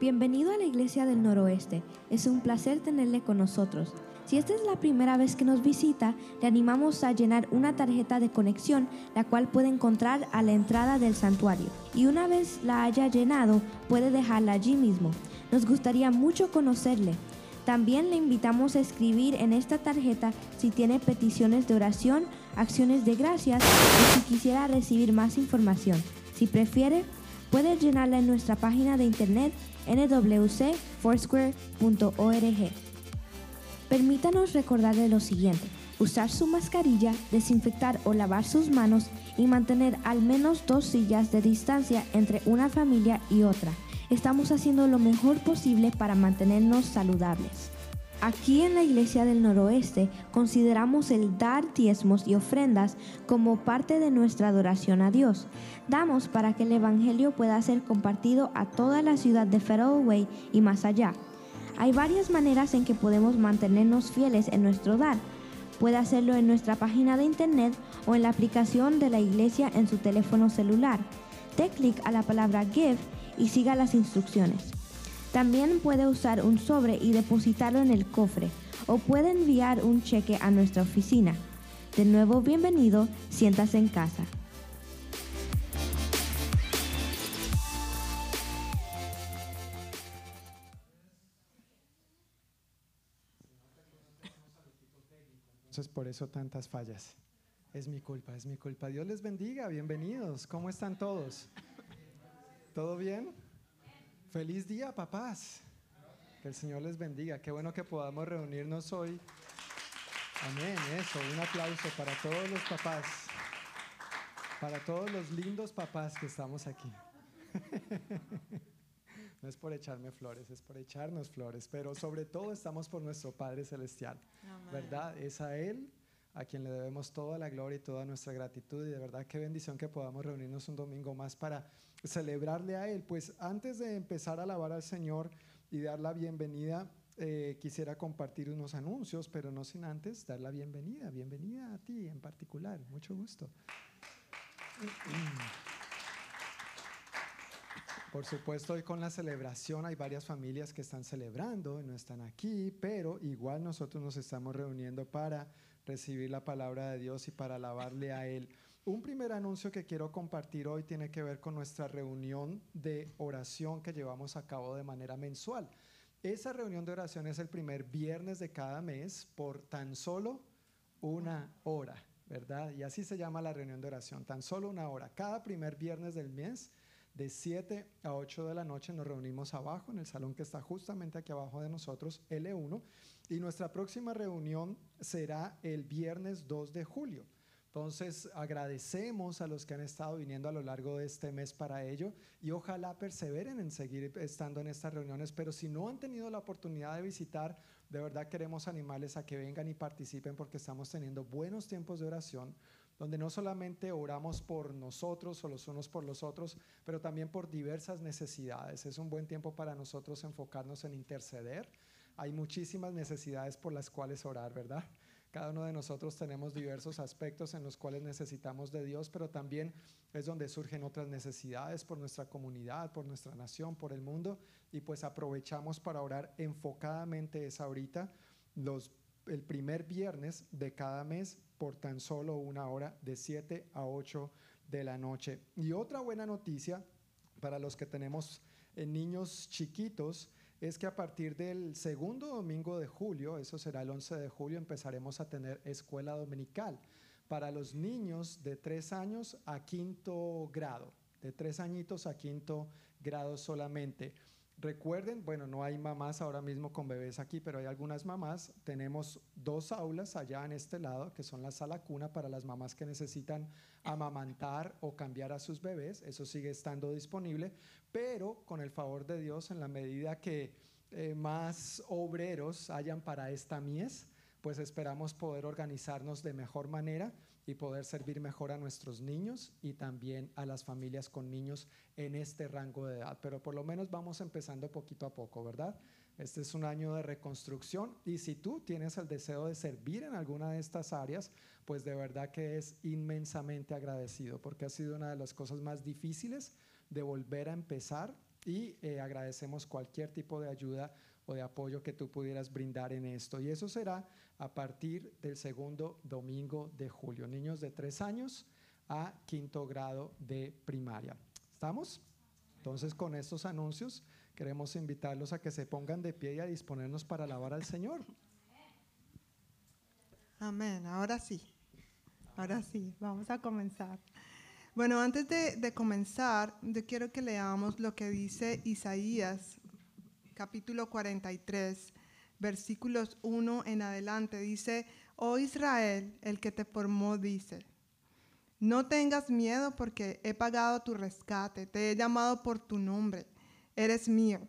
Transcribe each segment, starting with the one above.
Bienvenido a la Iglesia del Noroeste. Es un placer tenerle con nosotros. Si esta es la primera vez que nos visita, le animamos a llenar una tarjeta de conexión, la cual puede encontrar a la entrada del santuario. Y una vez la haya llenado, puede dejarla allí mismo. Nos gustaría mucho conocerle. También le invitamos a escribir en esta tarjeta si tiene peticiones de oración, acciones de gracias o si quisiera recibir más información. Si prefiere, puede llenarla en nuestra página de internet nwcfoursquare.org. Permítanos recordarle lo siguiente. Usar su mascarilla, desinfectar o lavar sus manos y mantener al menos dos sillas de distancia entre una familia y otra. Estamos haciendo lo mejor posible para mantenernos saludables. Aquí en la Iglesia del Noroeste consideramos el dar diezmos y ofrendas como parte de nuestra adoración a Dios. Damos para que el Evangelio pueda ser compartido a toda la ciudad de Way y más allá. Hay varias maneras en que podemos mantenernos fieles en nuestro dar. Puede hacerlo en nuestra página de internet o en la aplicación de la iglesia en su teléfono celular. Dé clic a la palabra Give y siga las instrucciones. También puede usar un sobre y depositarlo en el cofre o puede enviar un cheque a nuestra oficina. De nuevo, bienvenido, siéntase en casa. Entonces, por eso tantas fallas. Es mi culpa, es mi culpa. Dios les bendiga, bienvenidos. ¿Cómo están todos? ¿Todo bien? Feliz día, papás. Que el Señor les bendiga. Qué bueno que podamos reunirnos hoy. Amén, eso. Un aplauso para todos los papás. Para todos los lindos papás que estamos aquí. No es por echarme flores, es por echarnos flores, pero sobre todo estamos por nuestro Padre Celestial, ¿verdad? Es a Él a quien le debemos toda la gloria y toda nuestra gratitud y de verdad qué bendición que podamos reunirnos un domingo más para celebrarle a Él. Pues antes de empezar a alabar al Señor y dar la bienvenida, eh, quisiera compartir unos anuncios, pero no sin antes dar la bienvenida. Bienvenida a ti en particular, mucho gusto. Por supuesto, hoy con la celebración hay varias familias que están celebrando y no están aquí, pero igual nosotros nos estamos reuniendo para recibir la palabra de Dios y para alabarle a Él. Un primer anuncio que quiero compartir hoy tiene que ver con nuestra reunión de oración que llevamos a cabo de manera mensual. Esa reunión de oración es el primer viernes de cada mes por tan solo una hora, ¿verdad? Y así se llama la reunión de oración, tan solo una hora. Cada primer viernes del mes de 7 a 8 de la noche nos reunimos abajo en el salón que está justamente aquí abajo de nosotros, L1, y nuestra próxima reunión será el viernes 2 de julio. Entonces agradecemos a los que han estado viniendo a lo largo de este mes para ello y ojalá perseveren en seguir estando en estas reuniones, pero si no han tenido la oportunidad de visitar, de verdad queremos animarles a que vengan y participen porque estamos teniendo buenos tiempos de oración donde no solamente oramos por nosotros o los unos por los otros, pero también por diversas necesidades. Es un buen tiempo para nosotros enfocarnos en interceder. Hay muchísimas necesidades por las cuales orar, ¿verdad? Cada uno de nosotros tenemos diversos aspectos en los cuales necesitamos de Dios, pero también es donde surgen otras necesidades por nuestra comunidad, por nuestra nación, por el mundo, y pues aprovechamos para orar enfocadamente esa ahorita, el primer viernes de cada mes por tan solo una hora de 7 a 8 de la noche. Y otra buena noticia para los que tenemos eh, niños chiquitos es que a partir del segundo domingo de julio, eso será el 11 de julio, empezaremos a tener escuela dominical para los niños de 3 años a quinto grado, de 3 añitos a quinto grado solamente. Recuerden, bueno, no hay mamás ahora mismo con bebés aquí, pero hay algunas mamás. Tenemos dos aulas allá en este lado, que son la sala cuna para las mamás que necesitan amamantar o cambiar a sus bebés. Eso sigue estando disponible, pero con el favor de Dios, en la medida que eh, más obreros hayan para esta mies, pues esperamos poder organizarnos de mejor manera y poder servir mejor a nuestros niños y también a las familias con niños en este rango de edad. Pero por lo menos vamos empezando poquito a poco, ¿verdad? Este es un año de reconstrucción y si tú tienes el deseo de servir en alguna de estas áreas, pues de verdad que es inmensamente agradecido porque ha sido una de las cosas más difíciles de volver a empezar y eh, agradecemos cualquier tipo de ayuda o de apoyo que tú pudieras brindar en esto. Y eso será a partir del segundo domingo de julio. Niños de tres años a quinto grado de primaria. ¿Estamos? Entonces con estos anuncios queremos invitarlos a que se pongan de pie y a disponernos para alabar al Señor. Amén, ahora sí, ahora sí, vamos a comenzar. Bueno, antes de, comenzar, yo quiero que leamos lo que dice Isaías, capítulo 43, versículos 1 en adelante. Dice, oh Israel, el que te formó, dice, no tengas miedo porque he pagado tu rescate, te he llamado por tu nombre, eres mío.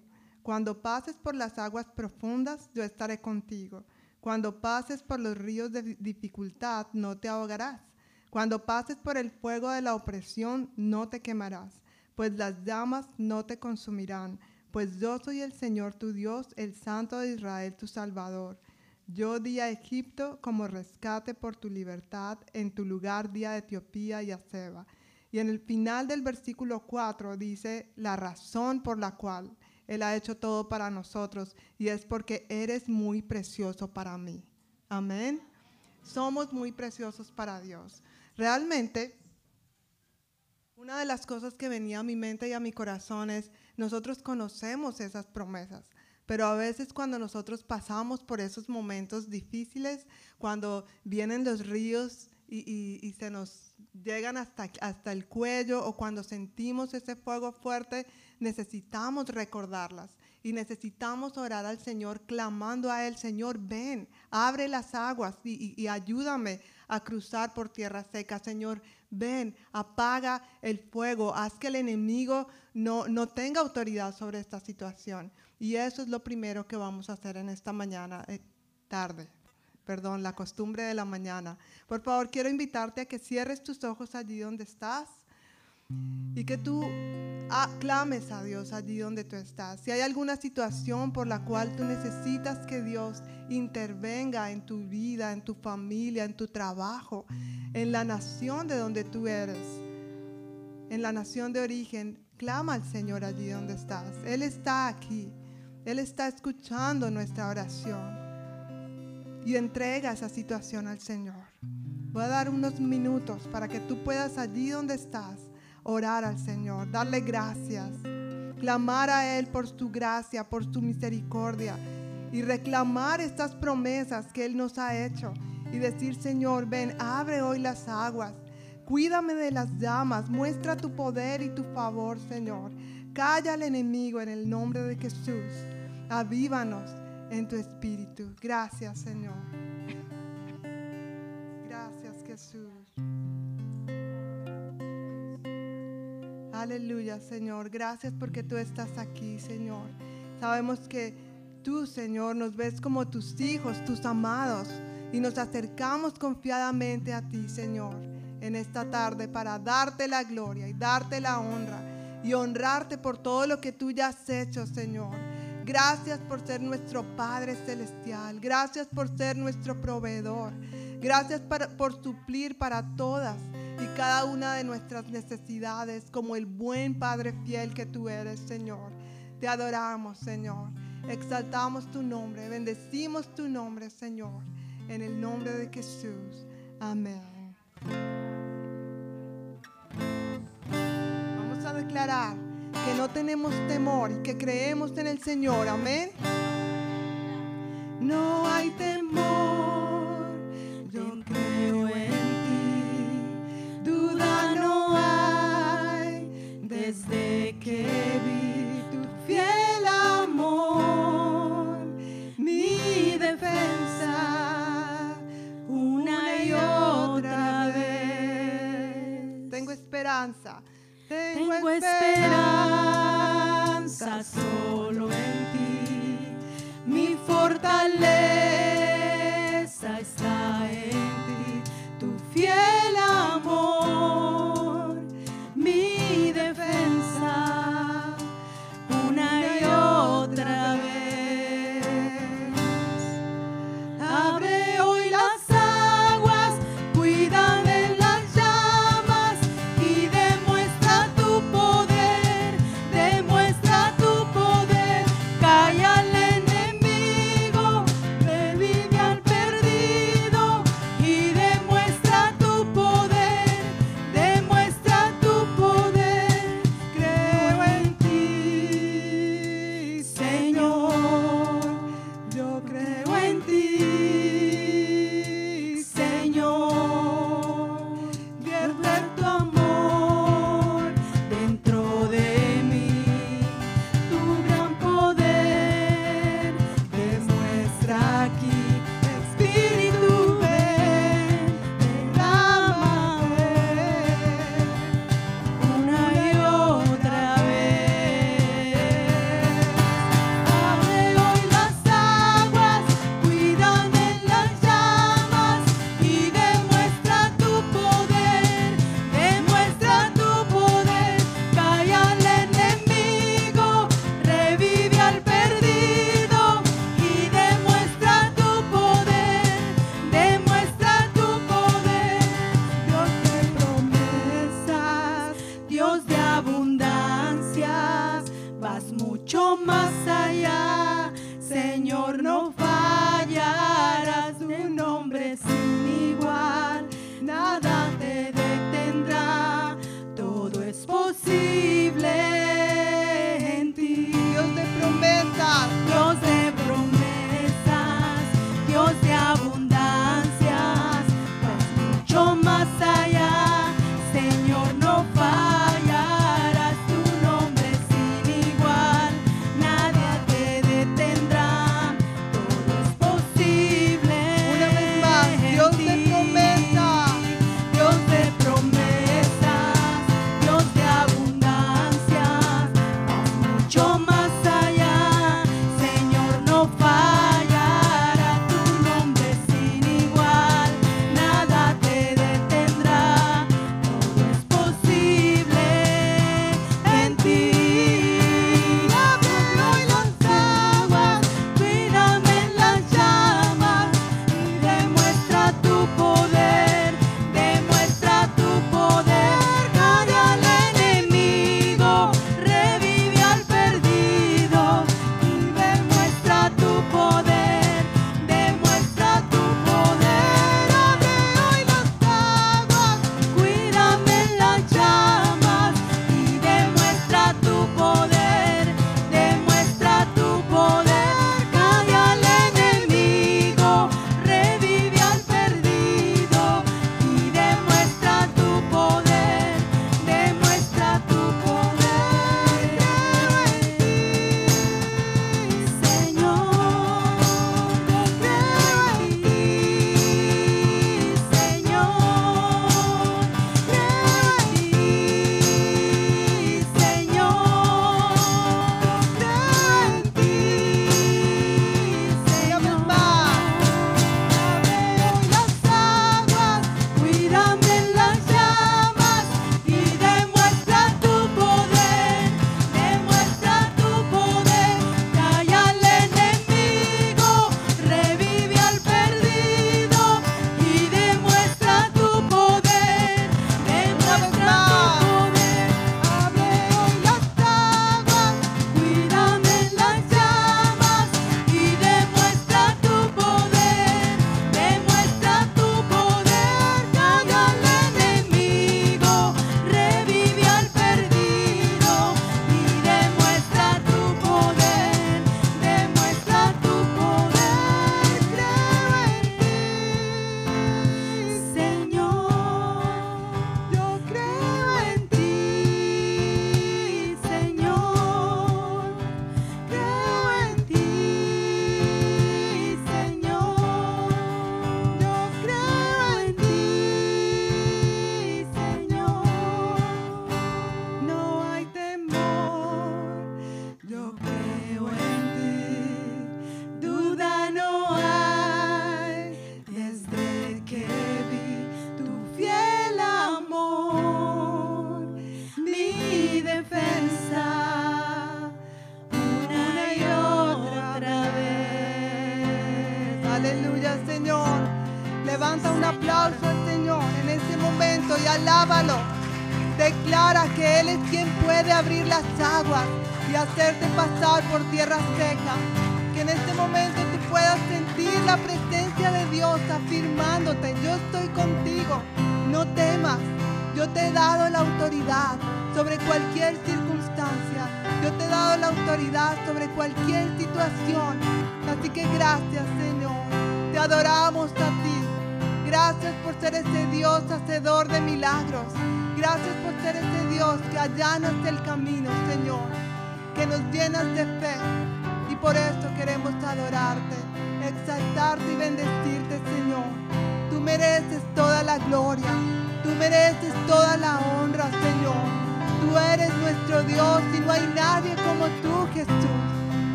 Cuando pases por las aguas profundas, yo estaré contigo. Cuando pases por los ríos de dificultad, no te ahogarás. Cuando pases por el fuego de la opresión, no te quemarás, pues las llamas no te consumirán, pues yo soy el Señor tu Dios, el Santo de Israel tu Salvador. Yo di a Egipto como rescate por tu libertad, en tu lugar di a Etiopía y a Seba. Y en el final del versículo 4 dice la razón por la cual Él ha hecho todo para nosotros, y es porque eres muy precioso para mí. Amén. Somos muy preciosos para Dios. Realmente, una de las cosas que venía a mi mente y a mi corazón es, nosotros conocemos esas promesas, pero a veces cuando nosotros pasamos por esos momentos difíciles, cuando vienen los ríos y, se nos llegan hasta, hasta el cuello o cuando sentimos ese fuego fuerte, necesitamos recordarlas y necesitamos orar al Señor clamando a Él, Señor, ven, abre las aguas y, ayúdame a cruzar por tierra seca. Señor, ven, apaga el fuego, haz que el enemigo no, no tenga autoridad sobre esta situación. Y eso es lo primero que vamos a hacer en esta mañana, eh, tarde perdón, la costumbre de la mañana. Por favor, quiero invitarte a que cierres tus ojos allí donde estás y que tú clames a Dios allí donde tú estás. Si hay alguna situación por la cual tú necesitas que Dios intervenga en tu vida, en tu familia, en tu trabajo, en la nación de donde tú eres, en la nación de origen, clama al Señor allí donde estás. Él está aquí. Él está escuchando nuestra oración. Y entrega esa situación al Señor. Voy a dar unos minutos para que tú puedas allí donde estás orar al Señor, darle gracias, clamar a Él por su gracia, por su misericordia y reclamar estas promesas que Él nos ha hecho y decir, Señor, ven, abre hoy las aguas, cuídame de las llamas, muestra tu poder y tu favor, Señor. Calla al enemigo en el nombre de Jesús. Avívanos en tu espíritu. Gracias, Señor. Gracias, Jesús. Aleluya, Señor. Gracias porque tú estás aquí, Señor. Sabemos que tú, Señor, nos ves como tus hijos, tus amados, y nos acercamos confiadamente a ti, Señor, en esta tarde para darte la gloria y darte la honra y honrarte por todo lo que tú ya has hecho, Señor. Gracias por ser nuestro Padre Celestial. Gracias por ser nuestro proveedor. Gracias por suplir para todas y cada una de nuestras necesidades como el buen Padre fiel que tú eres, Señor. Te adoramos, Señor. Exaltamos tu nombre, bendecimos tu nombre, Señor. En el nombre de Jesús. Amén. Vamos a declarar que no tenemos temor y que creemos en el Señor. Amén. No hay temor, esperanza, tengo, esperanza solo en ti, mi fortaleza está en ti, tu fiel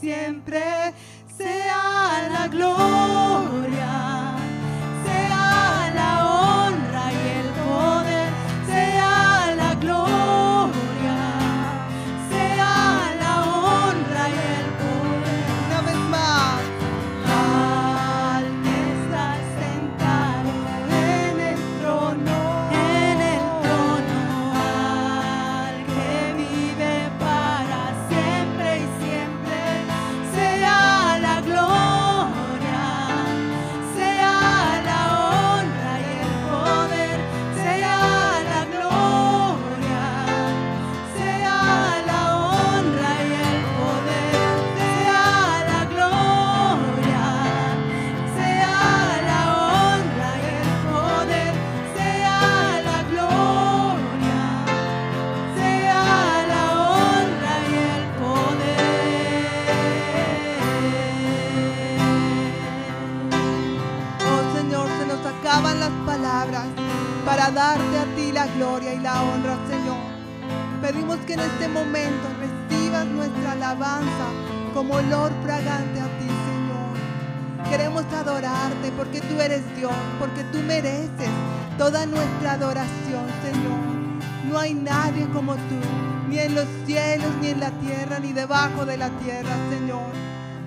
siempre sea la gloria, que en este momento recibas nuestra alabanza como olor fragante a ti, Señor. Queremos adorarte porque tú eres Dios, porque tú mereces toda nuestra adoración, Señor. No hay nadie como tú, ni en los cielos, ni en la tierra, ni debajo de la tierra, Señor.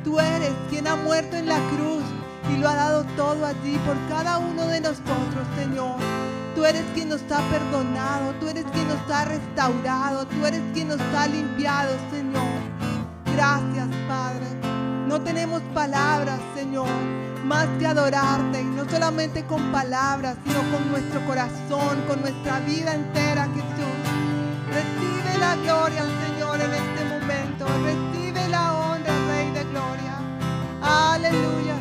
Tú eres quien ha muerto en la cruz y lo ha dado todo allí por cada uno de nosotros, Señor. Tú eres quien nos ha perdonado, tú eres quien nos ha restaurado, tú eres quien nos ha limpiado, Señor. Gracias, Padre. No tenemos palabras, Señor, más que adorarte, y no solamente con palabras, sino con nuestro corazón, con nuestra vida entera, Jesús. Recibe la gloria, Señor, en este momento. Recibe la honra, Rey de Gloria. Aleluya,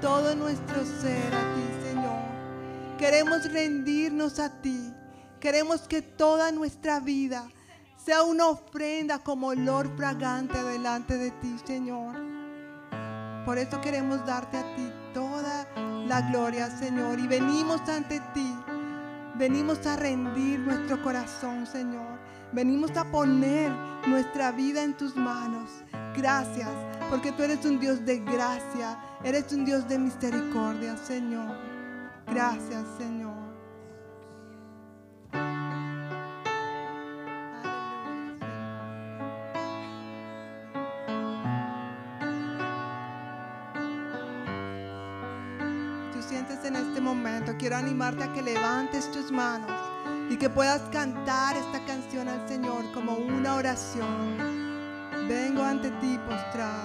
todo nuestro ser a ti, Señor. Queremos rendirnos a ti. Queremos que toda nuestra vida sea una ofrenda como olor fragante delante de ti, Señor. Por eso queremos darte a ti toda la gloria, Señor. Y venimos ante ti. Venimos a rendir nuestro corazón, Señor. Venimos a poner nuestra vida en tus manos. Gracias, porque tú eres un Dios de gracia. Eres un Dios de misericordia, Señor. Gracias, Señor. Tú sientes en este momento, quiero animarte a que levantes tus manos y que puedas cantar esta canción al Señor como una oración. Vengo ante ti postrado.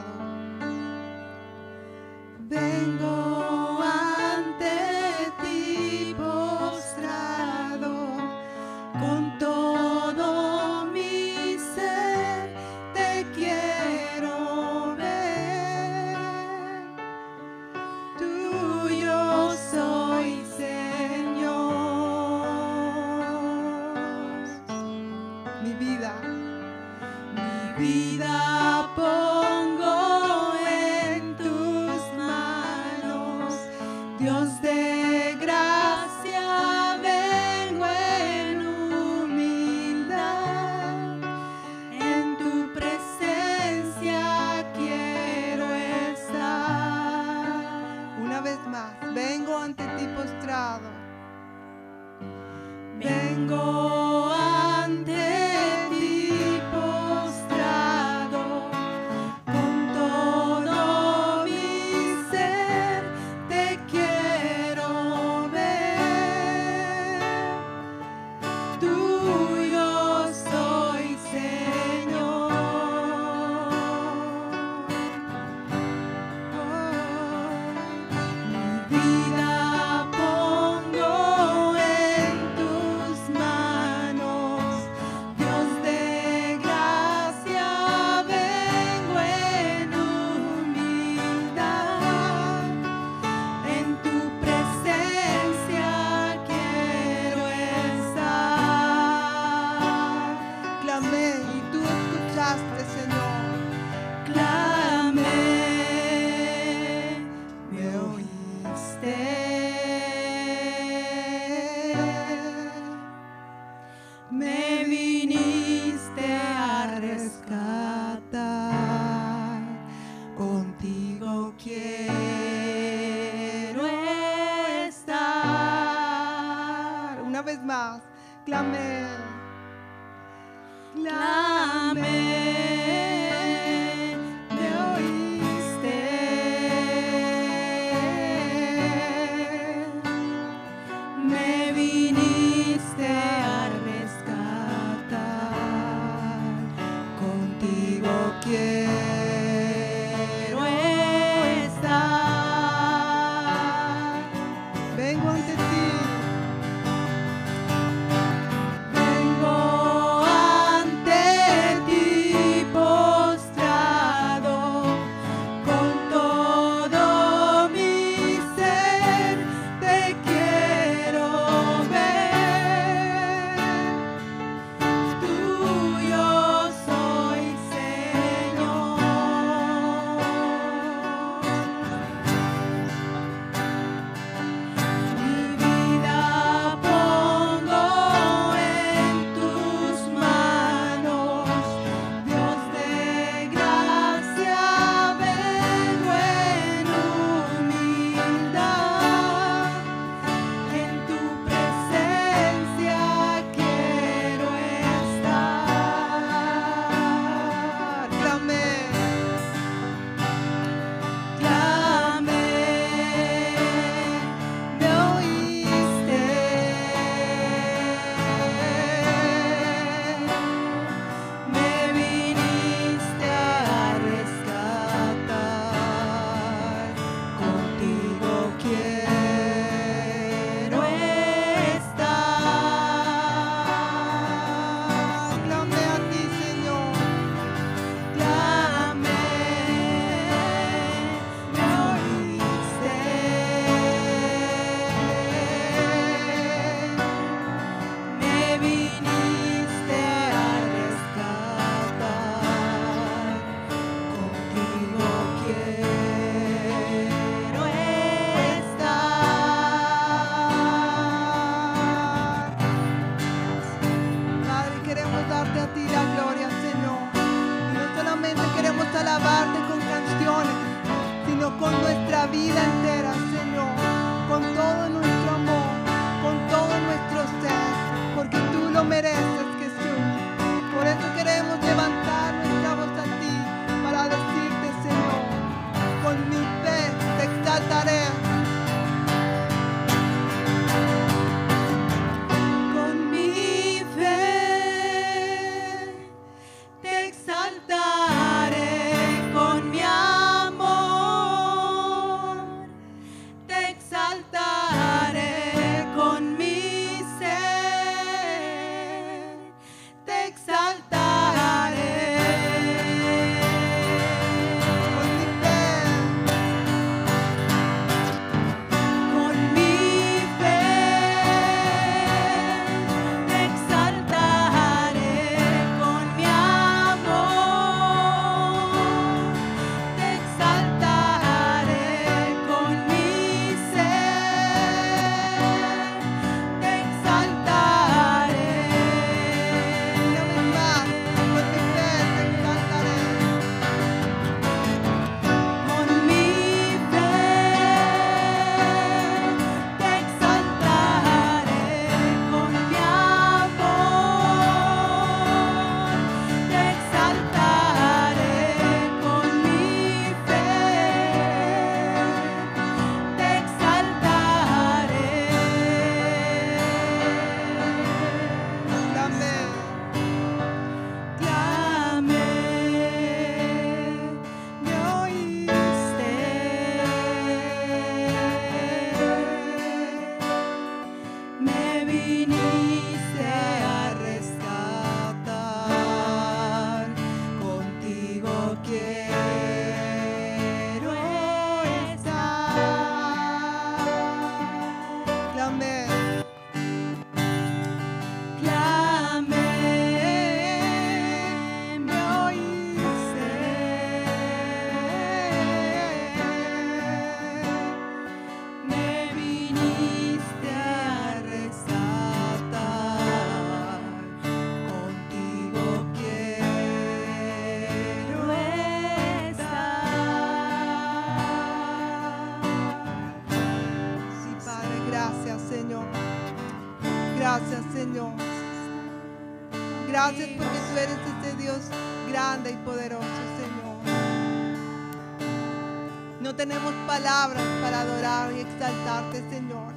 Tenemos palabras para adorar y exaltarte, Señor,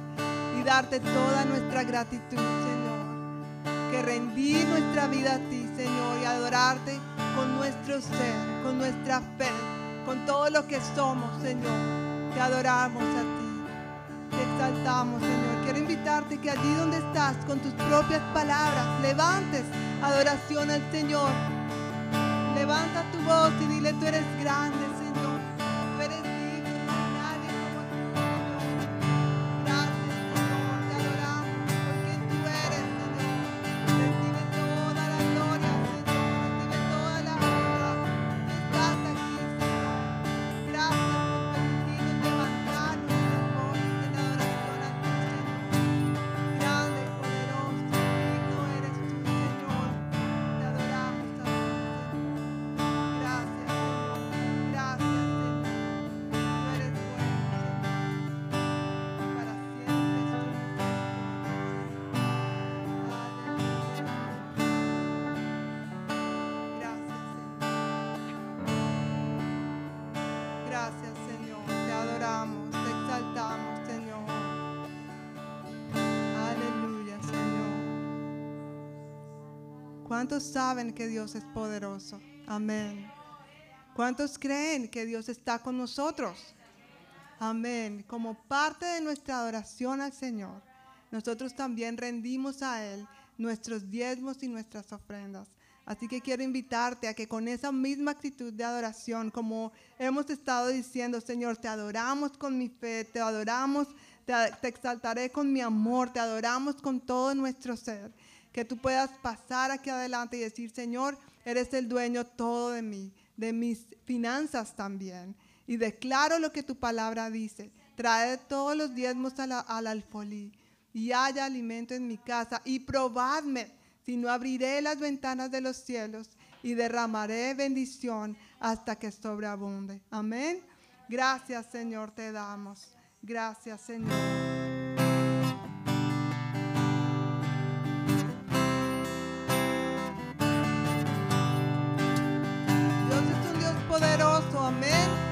y darte toda nuestra gratitud, Señor. Que rendir nuestra vida a ti, Señor, y adorarte con nuestro ser, con nuestra fe, con todo lo que somos, Señor. Te adoramos a ti. Te exaltamos, Señor. Quiero invitarte que allí donde estás, con tus propias palabras, levantes adoración al Señor. Levanta tu voz y dile, tú eres grande, ¿Cuántos saben que Dios es poderoso? Amén. ¿Cuántos creen que Dios está con nosotros? Amén. Como parte de nuestra adoración al Señor, nosotros también rendimos a Él nuestros diezmos y nuestras ofrendas. Así que quiero invitarte a que con esa misma actitud de adoración, como hemos estado diciendo, Señor, te adoramos con mi fe, te adoramos, te, te exaltaré con mi amor, te adoramos con todo nuestro ser. Que tú puedas pasar aquí adelante y decir, Señor, eres el dueño todo de mí, de mis finanzas también. Y declaro lo que tu palabra dice. Trae todos los diezmos a la- al alfolí y haya alimento en mi casa y probadme si no abriré las ventanas de los cielos y derramaré bendición hasta que sobreabunde. Amén. Gracias Señor te damos. Gracias Señor. Poderoso,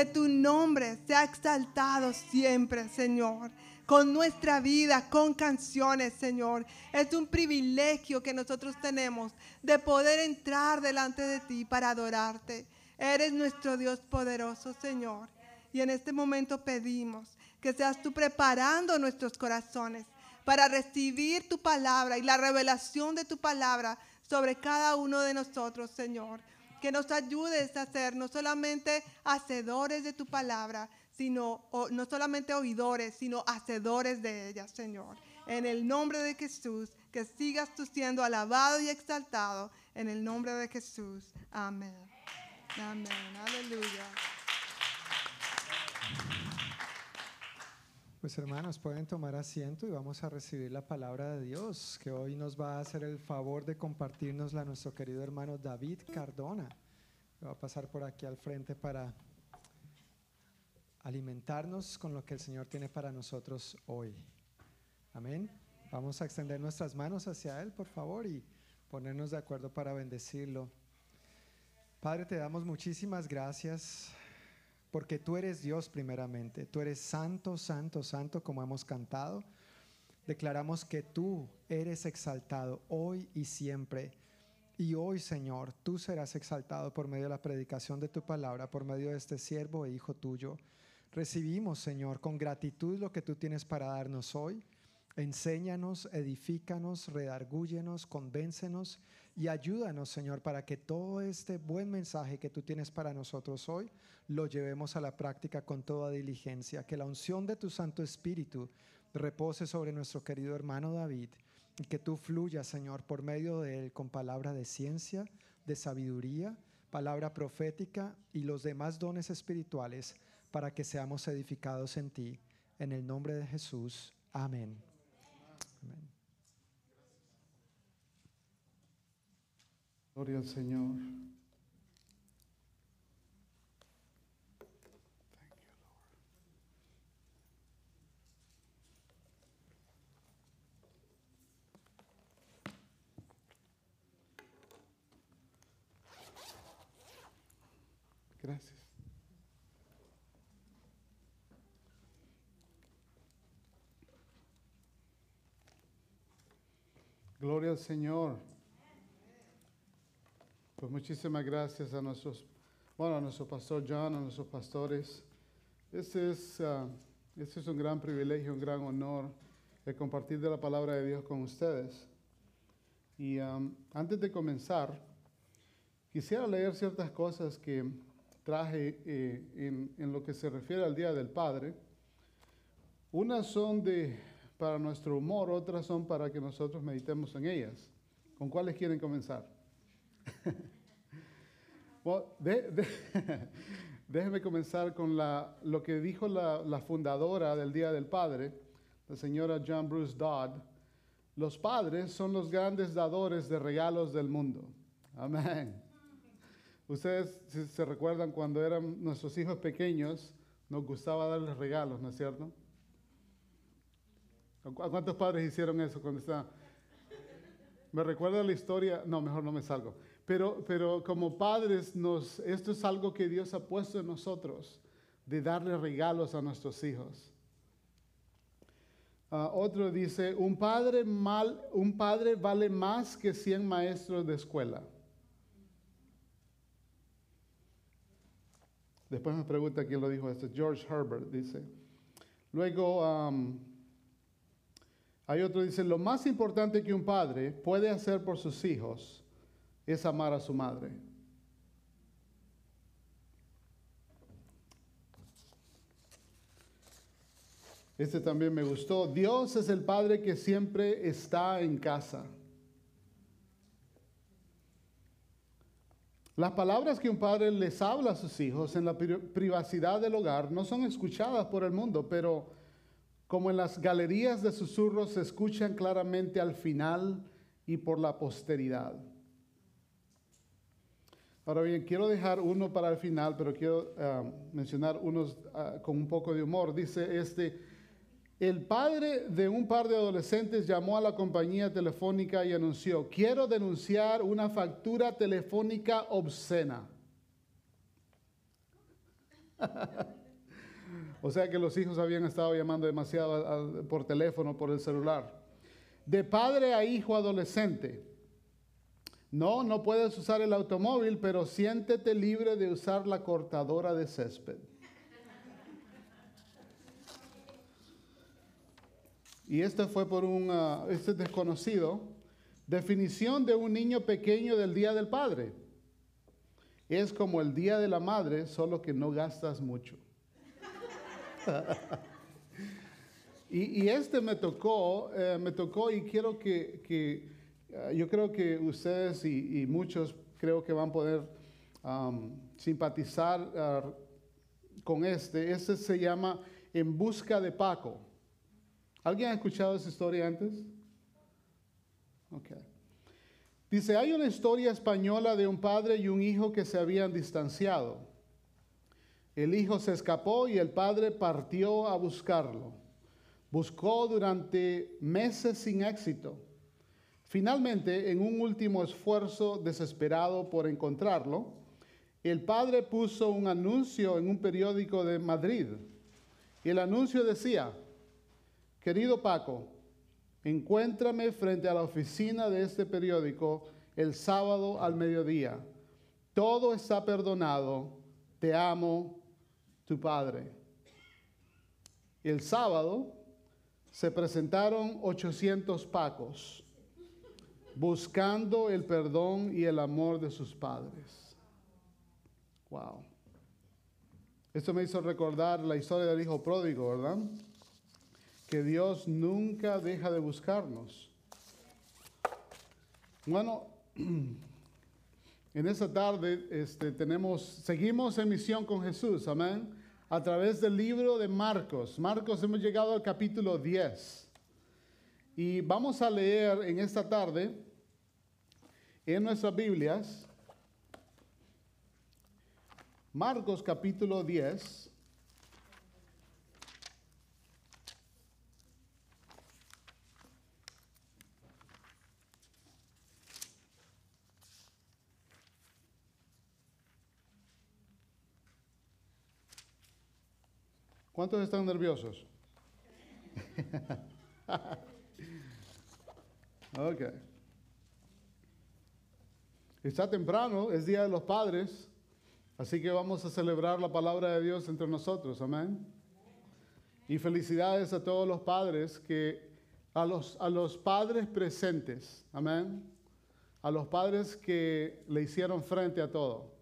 Que tu nombre sea exaltado siempre, Señor. Con nuestra vida, con canciones, Señor. Es un privilegio que nosotros tenemos de poder entrar delante de ti para adorarte. Eres nuestro Dios poderoso, Señor. Y en este momento pedimos que seas tú preparando nuestros corazones para recibir tu palabra y la revelación de tu palabra sobre cada uno de nosotros, Señor. Que nos ayudes a ser no solamente hacedores de tu palabra, sino no solamente oidores, sino hacedores de ella, Señor. En el nombre de Jesús, que sigas tú siendo alabado y exaltado. En el nombre de Jesús. Amén. Amén. Aleluya. Pues hermanos, pueden tomar asiento y vamos a recibir la palabra de Dios, que hoy nos va a hacer el favor de compartirnosla nuestro querido hermano David Cardona. Va a pasar por aquí al frente para alimentarnos con lo que el Señor tiene para nosotros hoy. Amén. Vamos a extender nuestras manos hacia Él, por favor, y ponernos de acuerdo para bendecirlo. Padre, te damos muchísimas gracias porque tú eres Dios primeramente, tú eres santo, santo, santo, como hemos cantado. Declaramos que tú eres exaltado hoy y siempre. Y hoy, Señor, tú serás exaltado por medio de la predicación de tu palabra, por medio de este siervo e hijo tuyo. Recibimos, Señor, con gratitud lo que tú tienes para darnos hoy. Enséñanos, edifícanos, redargúyenos, convéncenos y ayúdanos, Señor, para que todo este buen mensaje que tú tienes para nosotros hoy lo llevemos a la práctica con toda diligencia. Que la unción de tu Santo Espíritu repose sobre nuestro querido hermano David y que tú fluyas, Señor, por medio de él con palabra de ciencia, de sabiduría, palabra profética y los demás dones espirituales para que seamos edificados en ti. En el nombre de Jesús. Amén. Gloria al Señor. Gracias. Gloria al Señor. Pues muchísimas gracias a nuestros, bueno, a nuestro pastor John, a nuestros pastores. Este es, ah, este es un gran privilegio, un gran honor el compartir de la palabra de Dios con ustedes. Y antes de comenzar, quisiera leer ciertas cosas que traje eh, en, en lo que se refiere al Día del Padre. Unas son de, para nuestro humor, otras son para que nosotros meditemos en ellas. ¿Con cuáles quieren comenzar? Bueno, de- de- déjeme comenzar con la- lo que dijo la, la fundadora del Día del Padre, la señora John Bruce Dodd. Los padres son los grandes dadores de regalos del mundo. Amén. Ustedes si se recuerdan cuando eran nuestros hijos pequeños, nos gustaba darles regalos, ¿no es cierto? ¿A cu- a cuántos padres hicieron eso cuando estaban? Me recuerda la historia, no, mejor no me salgo. Pero, pero como padres, esto es algo que Dios ha puesto en nosotros, de darle regalos a nuestros hijos. Ah, otro dice, un padre, mal, un padre vale más que 100 maestros de escuela. Después me pregunta quién lo dijo esto. George Herbert dice. Luego, hay otro dice, lo más importante que un padre puede hacer por sus hijos es amar a su madre. Este también me gustó. Dios es el padre que siempre está en casa. Las palabras que un padre les habla a sus hijos en la pri- privacidad del hogar no son escuchadas por el mundo, pero como en las galerías de susurros se escuchan claramente al final y por la posteridad. Ahora bien, quiero dejar uno para el final, pero quiero ah, mencionar unos ah, con un poco de humor. Dice este, El padre de un par de adolescentes llamó a la compañía telefónica y anunció, quiero denunciar una factura telefónica obscena. o sea que los hijos habían estado llamando demasiado por teléfono, por el celular. De padre a hijo adolescente. No, no puedes usar el automóvil, pero siéntete libre de usar la cortadora de césped. Y este fue por un ah, este desconocido. Definición de un niño pequeño del Día del Padre. Es como el Día de la Madre, solo que no gastas mucho. y, este me tocó, eh, me tocó y quiero que, que, ah, yo creo que ustedes y, y muchos creo que van a poder am, simpatizar ah, con este. Este se llama En Busca de Paco. ¿Alguien ha escuchado esa historia antes? Ok. Dice, hay una historia española de un padre y un hijo que se habían distanciado. El hijo se escapó y el padre partió a buscarlo. Buscó durante meses sin éxito. Finalmente, en un último esfuerzo desesperado por encontrarlo, el padre puso un anuncio en un periódico de Madrid. Y el anuncio decía, Querido Paco, encuéntrame frente a la oficina de este periódico el sábado al mediodía. Todo está perdonado. Te amo, tu padre. El sábado se presentaron 800 Pacos buscando el perdón y el amor de sus padres. Wow. Esto me hizo recordar la historia del hijo pródigo, ¿verdad? que Dios nunca deja de buscarnos. Bueno, en esta tarde este, tenemos, seguimos en misión con Jesús, amén, a través del libro de Marcos. Marcos hemos llegado al capítulo 10. Y vamos a leer en esta tarde, en nuestras Biblias, Marcos capítulo 10. ¿Cuántos están nerviosos? ok. Está temprano, es Día de los Padres, así que vamos a celebrar la palabra de Dios entre nosotros, amén. Y felicidades a todos los padres que, a los, a los padres presentes, amén. A los padres que le hicieron frente a todo.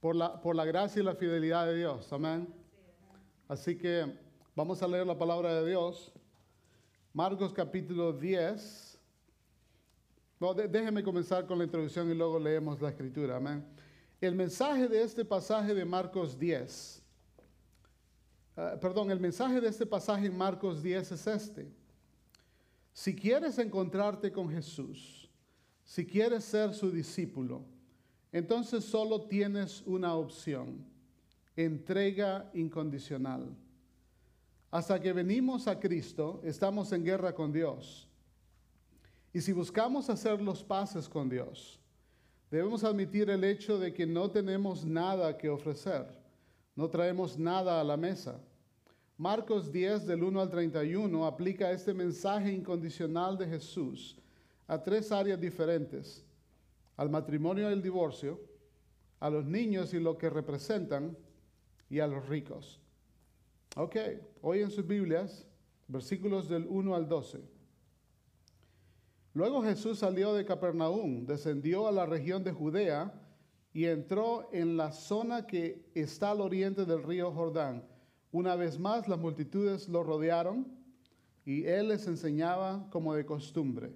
Por la, por la gracia y la fidelidad de Dios, amén. Así que vamos a leer la palabra de Dios. Marcos capítulo 10. No, de- déjeme comenzar con la introducción y luego leemos la escritura. Amén. El mensaje de este pasaje de Marcos 10. ah, perdón, el mensaje de este pasaje en Marcos 10 es este. Si quieres encontrarte con Jesús, si quieres ser su discípulo, entonces solo tienes una opción entrega incondicional. Hasta que venimos a Cristo, estamos en guerra con Dios. Y si buscamos hacer los paces con Dios, debemos admitir el hecho de que no tenemos nada que ofrecer, no traemos nada a la mesa. Marcos 10 del 1 al 31 aplica este mensaje incondicional de Jesús a tres áreas diferentes, al matrimonio y el divorcio, a los niños y lo que representan, y a los ricos. Ok, hoy en sus Biblias, versículos del 1 al 12. Luego Jesús salió de Capernaum, descendió a la región de Judea y entró en la zona que está al oriente del río Jordán. Una vez más las multitudes lo rodearon y él les enseñaba como de costumbre.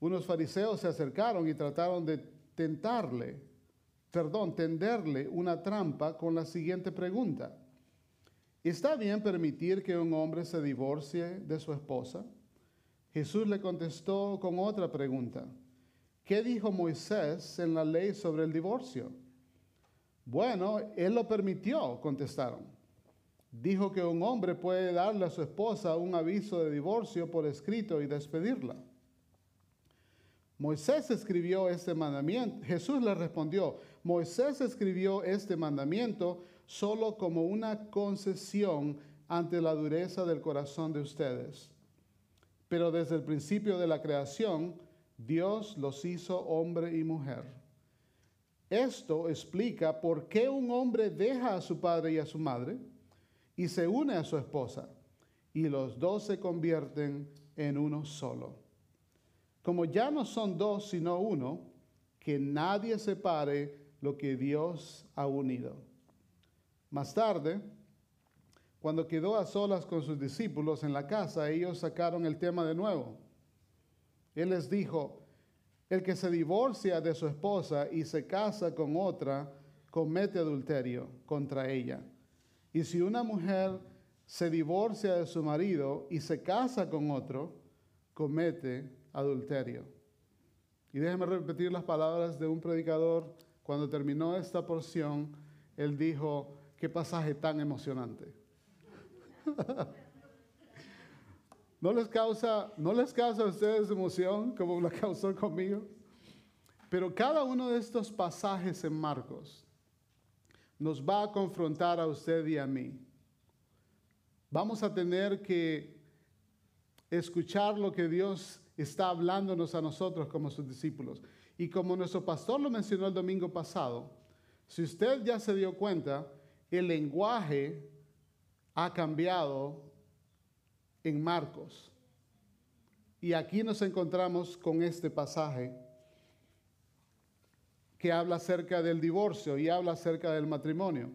Unos fariseos se acercaron y trataron de tentarle, perdón, tenderle una trampa con la siguiente pregunta. ¿Está bien permitir que un hombre se divorcie de su esposa? Jesús le contestó con otra pregunta. ¿Qué dijo Moisés en la ley sobre el divorcio? Bueno, él lo permitió, contestaron. dijo que un hombre puede darle a su esposa un aviso de divorcio por escrito y despedirla. Moisés escribió este mandamiento. Jesús le respondió, Moisés escribió este mandamiento solo como una concesión ante la dureza del corazón de ustedes. Pero desde el principio de la creación, Dios los hizo hombre y mujer. Esto explica por qué un hombre deja a su padre y a su madre y se une a su esposa, y los dos se convierten en uno solo. Como ya no son dos, sino uno, que nadie separe lo que Dios ha unido. Más tarde, cuando quedó a solas con sus discípulos en la casa, ellos sacaron el tema de nuevo. Él les dijo, el que se divorcia de su esposa y se casa con otra, comete adulterio contra ella. Y si una mujer se divorcia de su marido y se casa con otro, comete adulterio. Y déjeme repetir las palabras de un predicador. Cuando terminó esta porción, él dijo, qué pasaje tan emocionante. ¿No les, causa, ¿No les causa a ustedes emoción como la causó conmigo? Pero cada uno de estos pasajes en Marcos nos va a confrontar a usted y a mí. Vamos a tener que escuchar lo que Dios está hablándonos a nosotros como sus discípulos. Y como nuestro pastor lo mencionó el domingo pasado, si usted ya se dio cuenta, el lenguaje ha cambiado en Marcos. Y aquí nos encontramos con este pasaje que habla acerca del divorcio y habla acerca del matrimonio.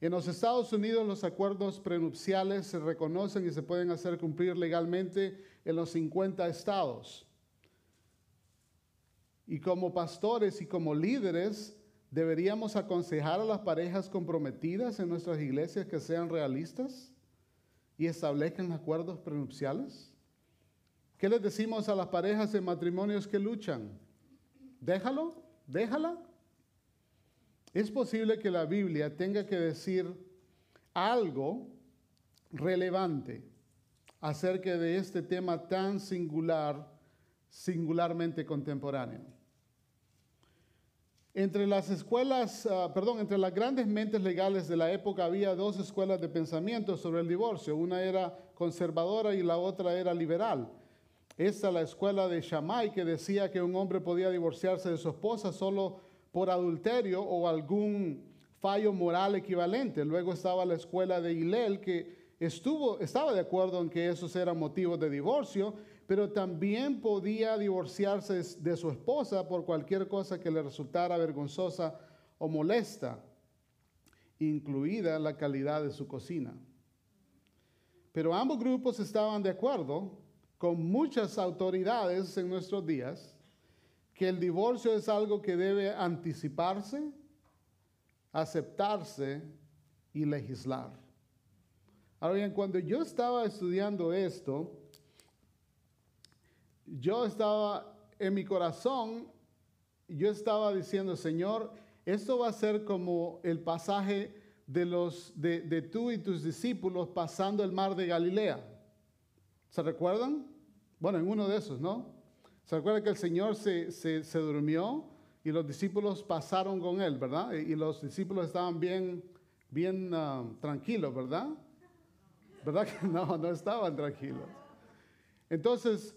En los Estados Unidos los acuerdos prenupciales se reconocen y se pueden hacer cumplir legalmente en los 50 estados. Y como pastores y como líderes deberíamos aconsejar a las parejas comprometidas en nuestras iglesias que sean realistas y establezcan acuerdos prenupciales. ¿Qué les decimos a las parejas en matrimonios que luchan? Déjalo, déjala. Es posible que la Biblia tenga que decir algo relevante acerca de este tema tan singular, singularmente contemporáneo. Entre las escuelas, uh, perdón, entre las grandes mentes legales de la época había dos escuelas de pensamiento sobre el divorcio. Una era conservadora y la otra era liberal. Esta es la escuela de Shammai que decía que un hombre podía divorciarse de su esposa solo por adulterio o algún fallo moral equivalente. Luego estaba la escuela de Hillel que estuvo, estaba de acuerdo en que esos eran motivos de divorcio, pero también podía divorciarse de su esposa por cualquier cosa que le resultara vergonzosa o molesta, incluida la calidad de su cocina. Pero ambos grupos estaban de acuerdo con muchas autoridades en nuestros días que el divorcio es algo que debe anticiparse, aceptarse y legislar. Ahora bien, cuando yo estaba estudiando esto, yo estaba en mi corazón, yo estaba diciendo, Señor, esto va a ser como el pasaje de, los, de, de tú y tus discípulos pasando el mar de Galilea. ¿Se recuerdan? Bueno, en uno de esos, ¿no? ¿Se recuerda que el Señor se, se, durmió y los discípulos pasaron con él, ¿verdad? Y, los discípulos estaban bien, bien ah, tranquilos, ¿verdad? ¿Verdad que no, no estaban tranquilos? Entonces,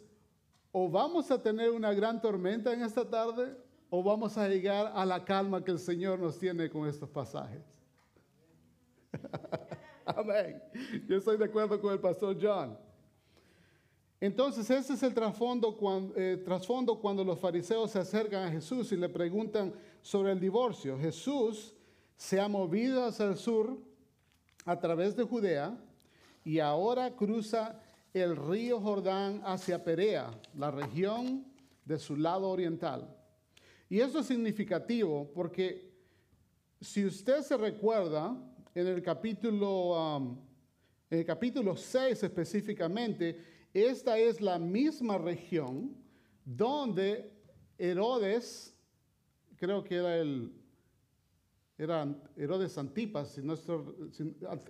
o vamos a tener una gran tormenta en esta tarde o vamos a llegar a la calma que el Señor nos tiene con estos pasajes. Amén. Yo estoy de acuerdo con el pastor John. Entonces, ese es el trasfondo cuando, eh, trasfondo cuando los fariseos se acercan a Jesús y le preguntan sobre el divorcio. Jesús se ha movido hacia el sur a través de Judea y ahora cruza el río Jordán hacia Perea, la región de su lado oriental. Y eso es significativo porque si usted se recuerda, en el capítulo, um, en el capítulo 6 específicamente, esta es la misma región donde Herodes, creo que era el, era Herodes Antipas, si no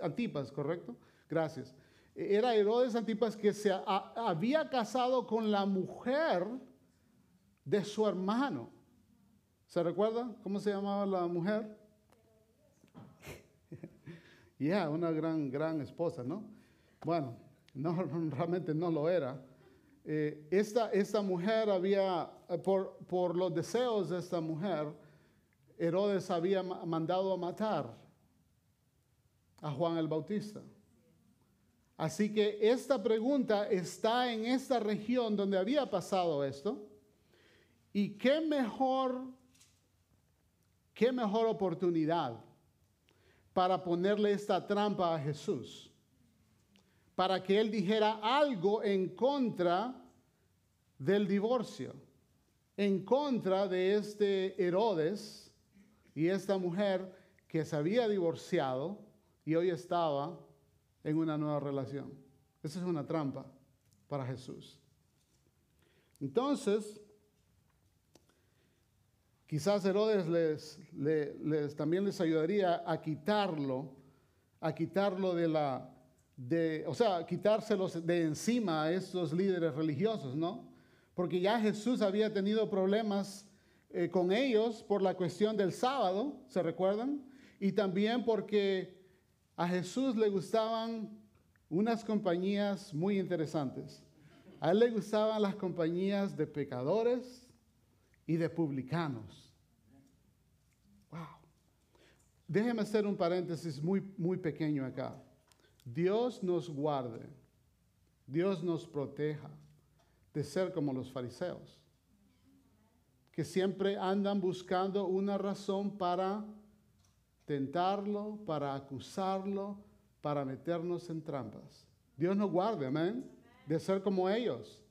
Antipas, ¿correcto? Gracias. Era Herodes Antipas que se ha- había casado con la mujer de su hermano. ¿Se recuerda cómo se llamaba la mujer? Ya, una gran, gran esposa, ¿no? Bueno, no, realmente no lo era. Eh, esta, esta mujer había, eh, por, por los deseos de esta mujer, Herodes había ma- mandado a matar a Juan el Bautista. Así que esta pregunta está en esta región donde había pasado esto. Y qué mejor, qué mejor oportunidad para ponerle esta trampa a Jesús. Para que él dijera algo en contra del divorcio, en contra de este Herodes y esta mujer que se había divorciado y hoy estaba en una nueva relación. Esa es una trampa para Jesús. Entonces, quizás Herodes les, le- les- también les ayudaría a quitarlo, a quitarlo de la, de, o sea, quitárselos de encima a estos líderes religiosos, ¿no? Porque ya Jesús había tenido problemas eh, con ellos por la cuestión del sábado, ¿se recuerdan? Y también porque a Jesús le gustaban unas compañías muy interesantes. A él le gustaban las compañías de pecadores y de publicanos. Wow. Déjeme hacer un paréntesis muy, muy pequeño acá. Dios nos guarde, Dios nos proteja de ser como los fariseos, que siempre andan buscando una razón para tentarlo, para acusarlo, para meternos en trampas. Dios nos guarde, amén, de ser como ellos.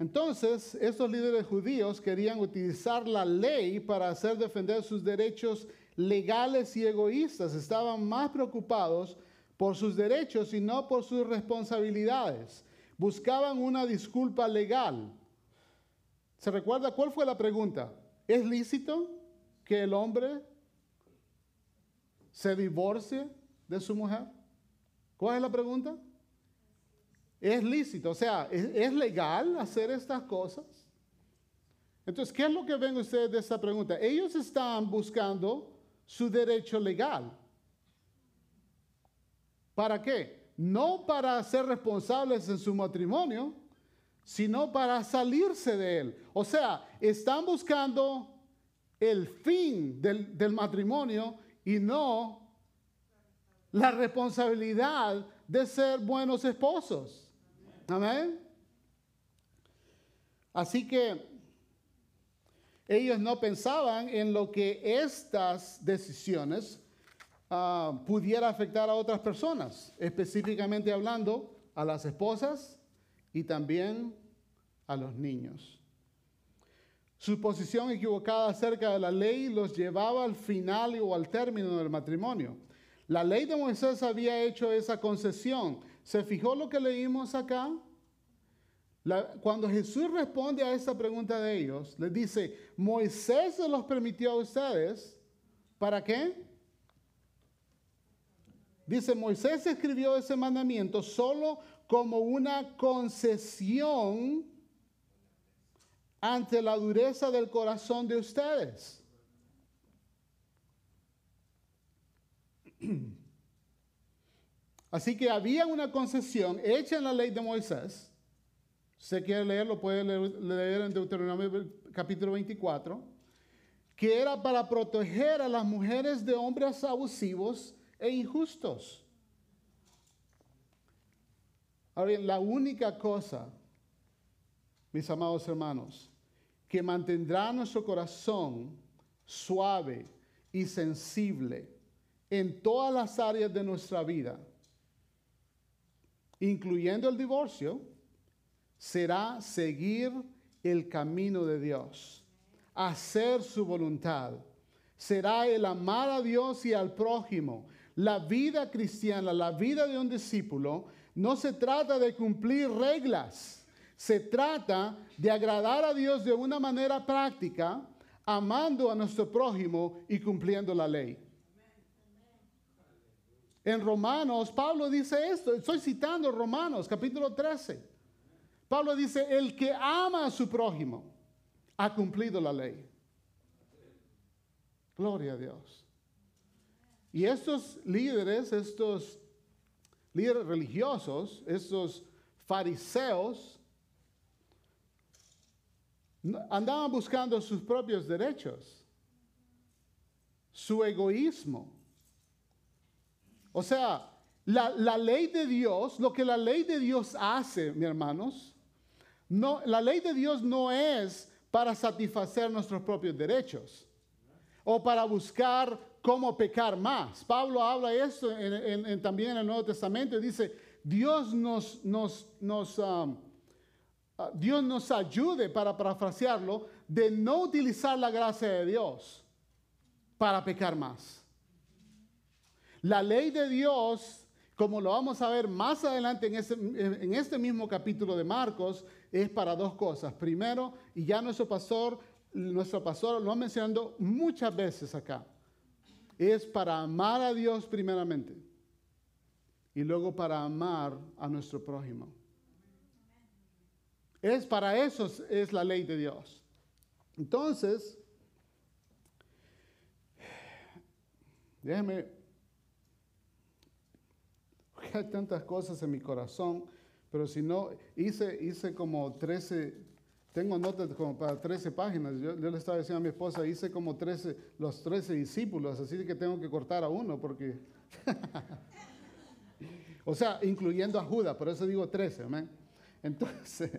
Entonces, estos líderes judíos querían utilizar la ley para hacer defender sus derechos legales y egoístas. Estaban más preocupados por sus derechos y no por sus responsabilidades. Buscaban una disculpa legal. ¿Se recuerda cuál fue la pregunta? ¿Es lícito que el hombre se divorcie de su mujer? ¿Cuál es la pregunta? Es lícito, o sea, ¿es, legal hacer estas cosas? Entonces, ¿qué es lo que ven ustedes de esta pregunta? Ellos están buscando su derecho legal. ¿Para qué? No para ser responsables en su matrimonio, sino para salirse de él. O sea, están buscando el fin del, matrimonio y no la responsabilidad de ser buenos esposos. Amén. Así que ellos no pensaban en lo que estas decisiones ah, pudiera afectar a otras personas, específicamente hablando a las esposas y también a los niños. Su posición equivocada acerca de la ley los llevaba al final o al término del matrimonio. La ley de Moisés había hecho esa concesión. ¿Se fijó lo que leímos acá? Cuando Jesús responde a esa pregunta de ellos, les dice, Moisés se los permitió a ustedes, ¿para qué? Dice, Moisés escribió ese mandamiento solo como una concesión ante la dureza del corazón de ustedes. Así que había una concesión hecha en la ley de Moisés. Si quiere leerlo, puede leer en Deuteronomio capítulo 24, que era para proteger a las mujeres de hombres abusivos e injustos. Ahora la única cosa, mis amados hermanos, que mantendrá nuestro corazón suave y sensible en todas las áreas de nuestra vida, incluyendo el divorcio, será seguir el camino de Dios, hacer su voluntad. Será el amar a Dios y al prójimo. La vida cristiana, la vida de un discípulo, no se trata de cumplir reglas. Se trata de agradar a Dios de una manera práctica, amando a nuestro prójimo y cumpliendo la ley. En Romanos, Pablo dice esto, estoy citando Romanos capítulo 13. Pablo dice, el que ama a su prójimo ha cumplido la ley. Gloria a Dios. Y estos líderes, estos líderes religiosos, estos fariseos, andaban buscando sus propios derechos, su egoísmo. O sea, la, la ley de Dios, lo que la ley de Dios hace, mis hermanos, no, la ley de Dios no es para satisfacer nuestros propios derechos o para buscar cómo pecar más. Pablo habla esto en- también en el Nuevo Testamento y dice, Dios nos, um, ah, Dios nos ayude, para parafrasearlo, de no utilizar la gracia de Dios para pecar más. La ley de Dios, como lo vamos a ver más adelante en este, en este mismo capítulo de Marcos, es para dos cosas. Primero, y ya nuestro pastor, nuestro pastor lo ha mencionado muchas veces acá, es para amar a Dios primeramente y luego para amar a nuestro prójimo. Es para eso es- la ley de Dios. Entonces, déjeme hay tantas cosas en mi corazón, pero si no, hice, hice como 13, tengo notas como para 13 páginas. Yo, le estaba diciendo a mi esposa, hice como 13, los 13 discípulos, así que tengo que cortar a uno porque... o sea, incluyendo a Judas, por eso digo 13, amén. Entonces,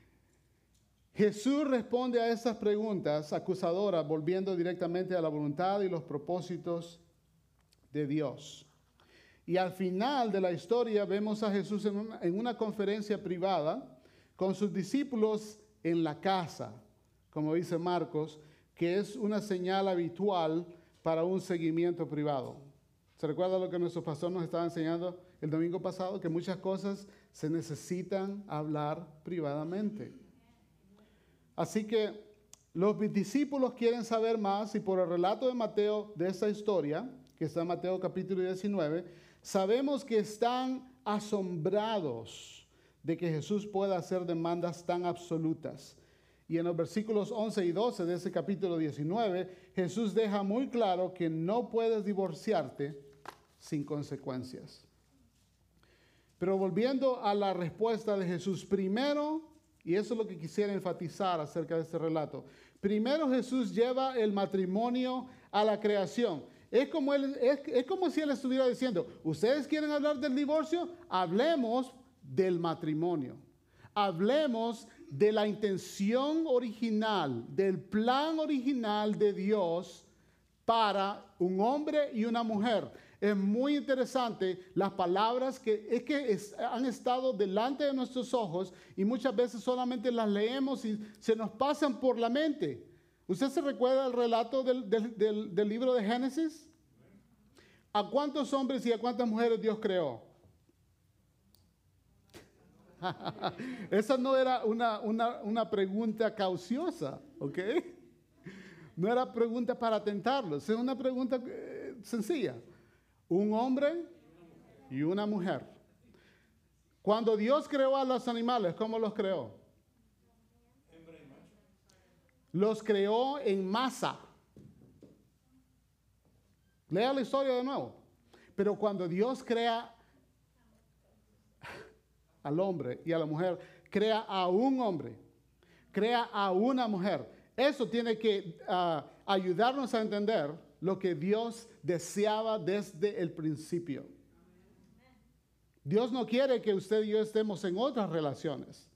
Jesús responde a esas preguntas acusadoras, volviendo directamente a la voluntad y los propósitos de Dios. Y al final de la historia vemos a Jesús en una conferencia privada con sus discípulos en la casa, como dice Marcos, que es una señal habitual para un seguimiento privado. ¿Se recuerda lo que nuestro pastor nos estaba enseñando el domingo pasado? Que muchas cosas se necesitan hablar privadamente. Así que los discípulos quieren saber más y por el relato de Mateo de esta historia, que está en Mateo capítulo 19, sabemos que están asombrados de que Jesús pueda hacer demandas tan absolutas. Y en los versículos 11 y 12 de ese capítulo 19, Jesús deja muy claro que no puedes divorciarte sin consecuencias. Pero volviendo a la respuesta de Jesús, primero, y eso es lo que quisiera enfatizar acerca de este relato, primero Jesús lleva el matrimonio a la creación. Es como, es como si él estuviera diciendo, ustedes quieren hablar del divorcio, hablemos del matrimonio. Hablemos de la intención original, del plan original de Dios para un hombre y una mujer. Es muy interesante las palabras que es que han estado delante de nuestros ojos y muchas veces solamente las leemos y se nos pasan por la mente. ¿Usted se recuerda el relato del, del- del- del libro de Génesis? ¿A cuántos hombres y a cuántas mujeres Dios creó? Esa no era una, una, una pregunta cauciosa, ¿ok? No era pregunta para tentarlos, es una pregunta eh, sencilla. Un hombre y una mujer. Cuando Dios creó a los animales, ¿cómo los creó? Los creó en masa. Lea la historia de nuevo. Pero cuando Dios crea al hombre y a la mujer, crea a un hombre, crea a una mujer. Eso tiene que ah, ayudarnos a entender lo que Dios deseaba desde el principio. Dios no quiere que usted y yo estemos en otras relaciones.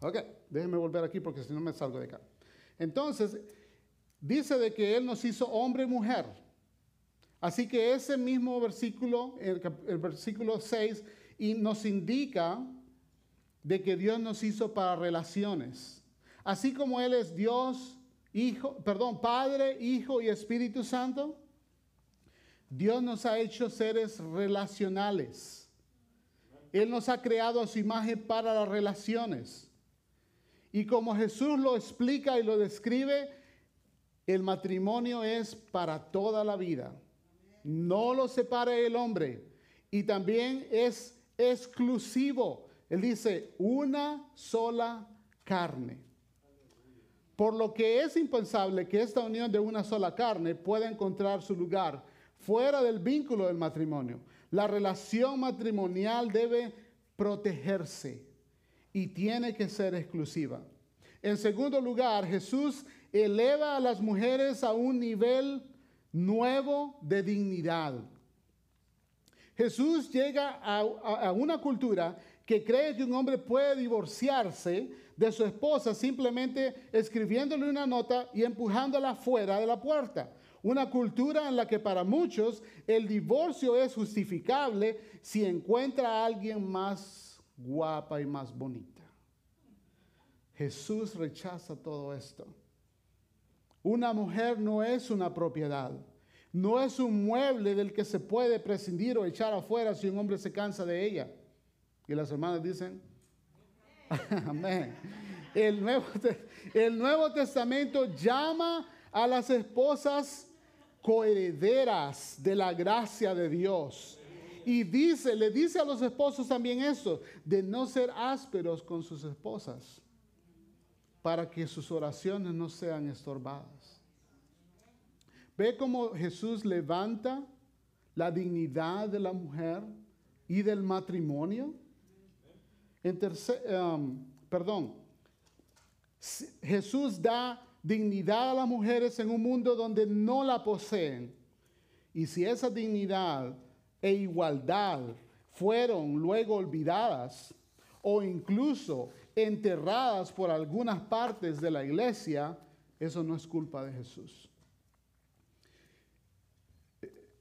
Ok, déjenme volver aquí porque si no me salgo de acá. Entonces, dice de que Él nos hizo hombre y mujer. Así que ese mismo versículo, el, el versículo 6, y nos indica de que Dios nos hizo para relaciones. Así como Él es Dios, Hijo, perdón, Padre, Hijo y Espíritu Santo, Dios nos ha hecho seres relacionales. Él nos ha creado a su imagen para las relaciones. Y como Jesús lo explica y lo describe, El matrimonio es para toda la vida. No lo separa el hombre. Y también es exclusivo. Él dice, una sola carne. Por lo que es impensable que esta unión de una sola carne pueda encontrar su lugar fuera del vínculo del matrimonio. La relación matrimonial debe protegerse y tiene que ser exclusiva. En segundo lugar, Jesús eleva a las mujeres a un nivel nuevo de dignidad. Jesús llega a, una cultura que cree que un hombre puede divorciarse de su esposa simplemente escribiéndole una nota y empujándola fuera de la puerta. Una cultura en la que para muchos el divorcio es justificable si encuentra a alguien más guapa y más bonita. Jesús rechaza todo esto. Una mujer no es una propiedad, no es un mueble del que se puede prescindir o echar afuera si un hombre se cansa de ella. Y las hermanas dicen, amén. El Nuevo, el Nuevo Testamento llama a las esposas coherederas de la gracia de Dios. Y dice, le dice a los esposos también eso, de no ser ásperos con sus esposas para que sus oraciones no sean estorbadas. Ve cómo Jesús levanta la dignidad de la mujer y del matrimonio. En um, perdón, Jesús da dignidad a las mujeres en un mundo donde no la poseen. Y si esa dignidad e igualdad fueron luego olvidadas o incluso enterradas por algunas partes de la iglesia, eso no es culpa de Jesús.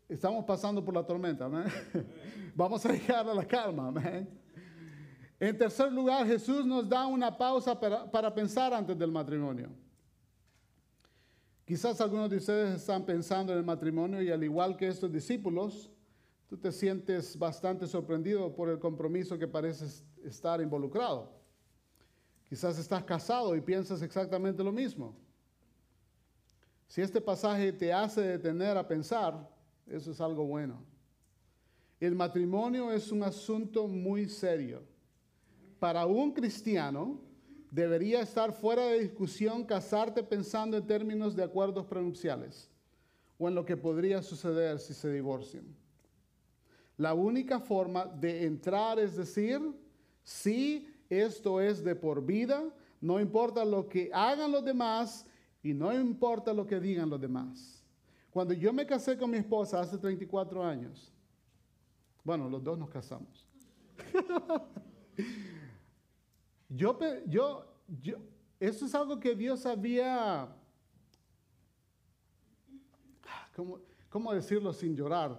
Estamos pasando por la tormenta, amén. Vamos a llegar a la calma, amén. En tercer lugar, Jesús nos da una pausa para, para pensar antes del matrimonio. Quizás algunos de ustedes están pensando en el matrimonio y al igual que estos discípulos, tú te sientes bastante sorprendido por el compromiso que pareces estar involucrado. Quizás estás casado y piensas exactamente lo mismo. Si este pasaje te hace detener a pensar, eso es algo bueno. El matrimonio es un asunto muy serio. Para un cristiano debería estar fuera de discusión casarte pensando en términos de acuerdos prenupciales o en lo que podría suceder si se divorcian. La única forma de entrar es decir, sí, esto es de por vida, no importa lo que hagan los demás y no importa lo que digan los demás. Cuando yo me casé con mi esposa hace 34 años, bueno, los dos nos casamos. yo, yo, yo, eso es algo que Dios había, ¿cómo, cómo decirlo sin llorar?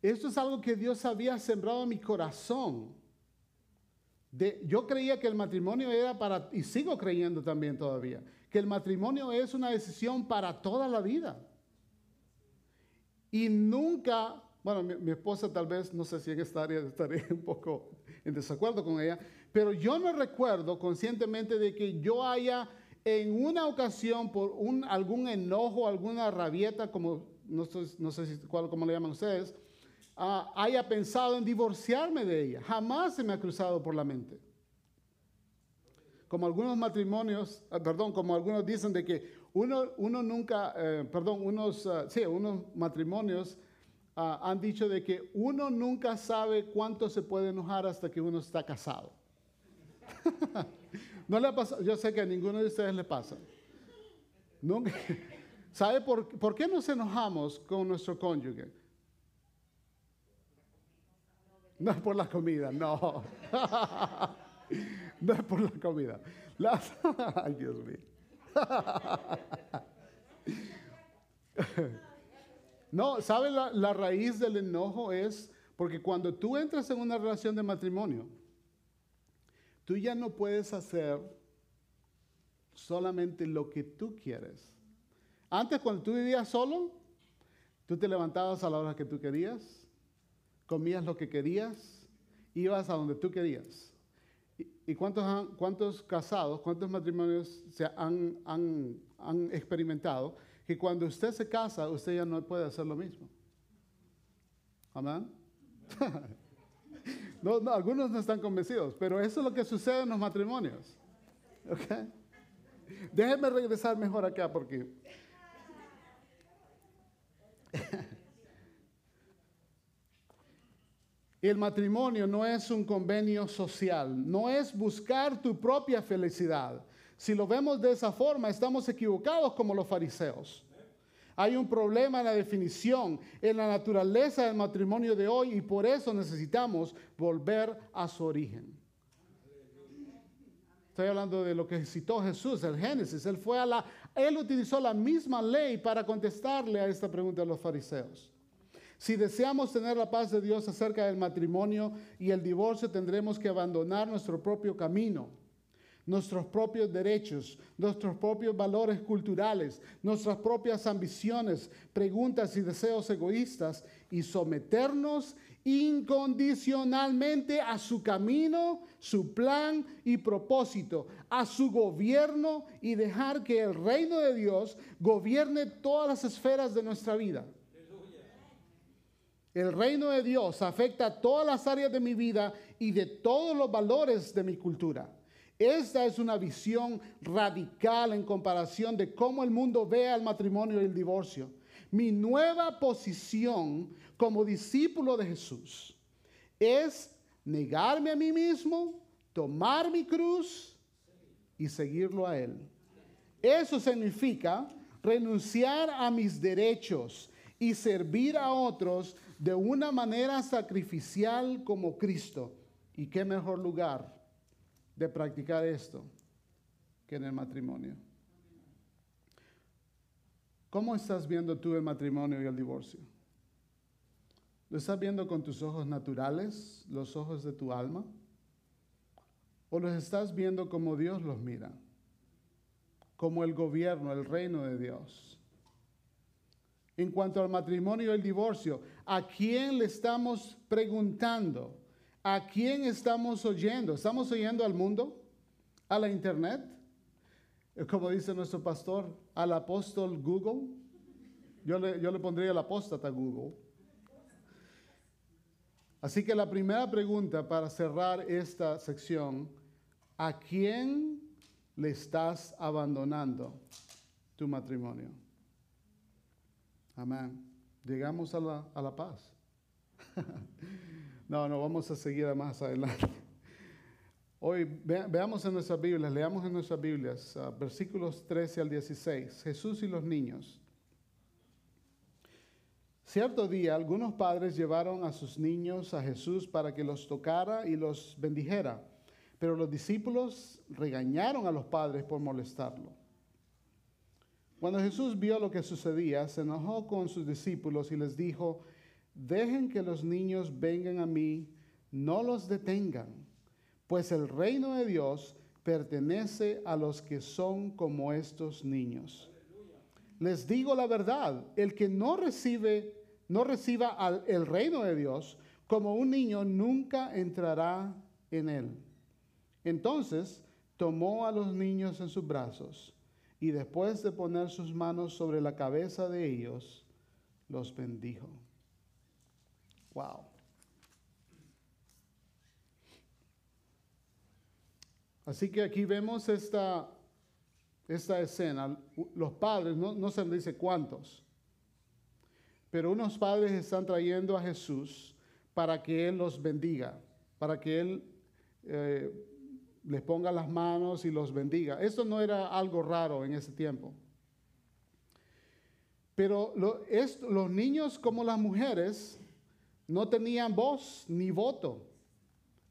Esto es algo que Dios había sembrado en mi corazón. Yo creía que el matrimonio era para, y sigo creyendo también todavía, que el matrimonio es una decisión para toda la vida. Y nunca, bueno, mi, mi esposa tal vez, no sé si en esta área estaré un poco en desacuerdo con ella, pero yo no recuerdo conscientemente de que yo haya en una ocasión por un, algún enojo, alguna rabieta, como no sé, no sé si, cuál, cómo le llaman ustedes, ah, haya pensado en divorciarme de ella. Jamás se me ha cruzado por la mente. Como algunos matrimonios, ah, perdón, como algunos dicen de que uno, uno nunca, eh, perdón, unos, ah, sí, unos matrimonios ah, han dicho de que uno nunca sabe cuánto se puede enojar hasta que uno está casado. no le ha pasado, yo sé que a ninguno de ustedes le pasa. Nunca, ¿Sabe por, por qué nos enojamos con nuestro cónyuge? No es por la comida, no. no es por la comida. Las- Ay, Dios mío. No, ¿sabe la, la raíz del enojo es porque cuando tú entras en una relación de matrimonio, tú ya no puedes hacer solamente lo que tú quieres. Antes, cuando tú vivías solo, tú te levantabas a la hora que tú querías, comías lo que querías, ibas a donde tú querías. ¿Y, cuántos, han- cuántos casados, cuántos matrimonios se han, han- han experimentado? Que cuando usted se casa, usted ya no puede hacer lo mismo. Amén. No, no, algunos no están convencidos, pero eso es lo que sucede en los matrimonios. ¿Ok? Déjenme regresar mejor acá porque... El matrimonio no es un convenio social, no es buscar tu propia felicidad. Si lo vemos de esa forma, estamos equivocados como los fariseos. Hay un problema en la definición, en la naturaleza del matrimonio de hoy y por eso necesitamos volver a su origen. Estoy hablando de lo que citó Jesús, el Génesis. Él, fue a la, él utilizó la misma ley para contestarle a esta pregunta a los fariseos. Si deseamos tener la paz de Dios acerca del matrimonio y el divorcio, tendremos que abandonar nuestro propio camino, nuestros propios derechos, nuestros propios valores culturales, nuestras propias ambiciones, preguntas y deseos egoístas y someternos incondicionalmente a su camino, su plan y propósito, a su gobierno y dejar que el reino de Dios gobierne todas las esferas de nuestra vida. El reino de Dios afecta todas las áreas de mi vida y de todos los valores de mi cultura. Esta es una visión radical en comparación de cómo el mundo ve al matrimonio y el divorcio. Mi nueva posición como discípulo de Jesús es negarme a mí mismo, tomar mi cruz y seguirlo a Él. Eso significa renunciar a mis derechos y servir a otros de una manera sacrificial como Cristo. ¿Y qué mejor lugar de practicar esto que en el matrimonio? ¿Cómo estás viendo tú el matrimonio y el divorcio? ¿Lo estás viendo con tus ojos naturales, los ojos de tu alma? ¿O los estás viendo como Dios los mira? Como el gobierno, el reino de Dios. En cuanto al matrimonio y el divorcio, ¿a quién le estamos preguntando? ¿A quién estamos oyendo? ¿Estamos oyendo al mundo? ¿A la internet? Como dice nuestro pastor, al apóstol Google. Yo le, yo le pondría el apóstata Google. Así que la primera pregunta para cerrar esta sección, ¿a quién le estás abandonando tu matrimonio? Amén. Llegamos a la, a la paz. no, no, vamos a seguir más adelante. Hoy ve, veamos en nuestras Biblias, leamos en nuestras Biblias, uh, versículos 13 al 16, Jesús y los niños. Cierto día, algunos padres llevaron a sus niños a Jesús para que los tocara y los bendijera, pero los discípulos regañaron a los padres por molestarlo. Cuando Jesús vio lo que sucedía, se enojó con sus discípulos y les dijo, dejen que los niños vengan a mí, no los detengan, pues el reino de Dios pertenece a los que son como estos niños. Les digo la verdad, el que no recibe, no reciba al, el reino de Dios como un niño nunca entrará en él. Entonces tomó a los niños en sus brazos y después de poner sus manos sobre la cabeza de ellos, los bendijo. Wow. Así que aquí vemos esta, esta escena. Los padres, no, no se dice cuántos, pero unos padres están trayendo a Jesús para que Él los bendiga, para que Él eh, les ponga las manos y los bendiga. Esto no era algo raro en ese tiempo. Pero los niños como las mujeres no tenían voz ni voto,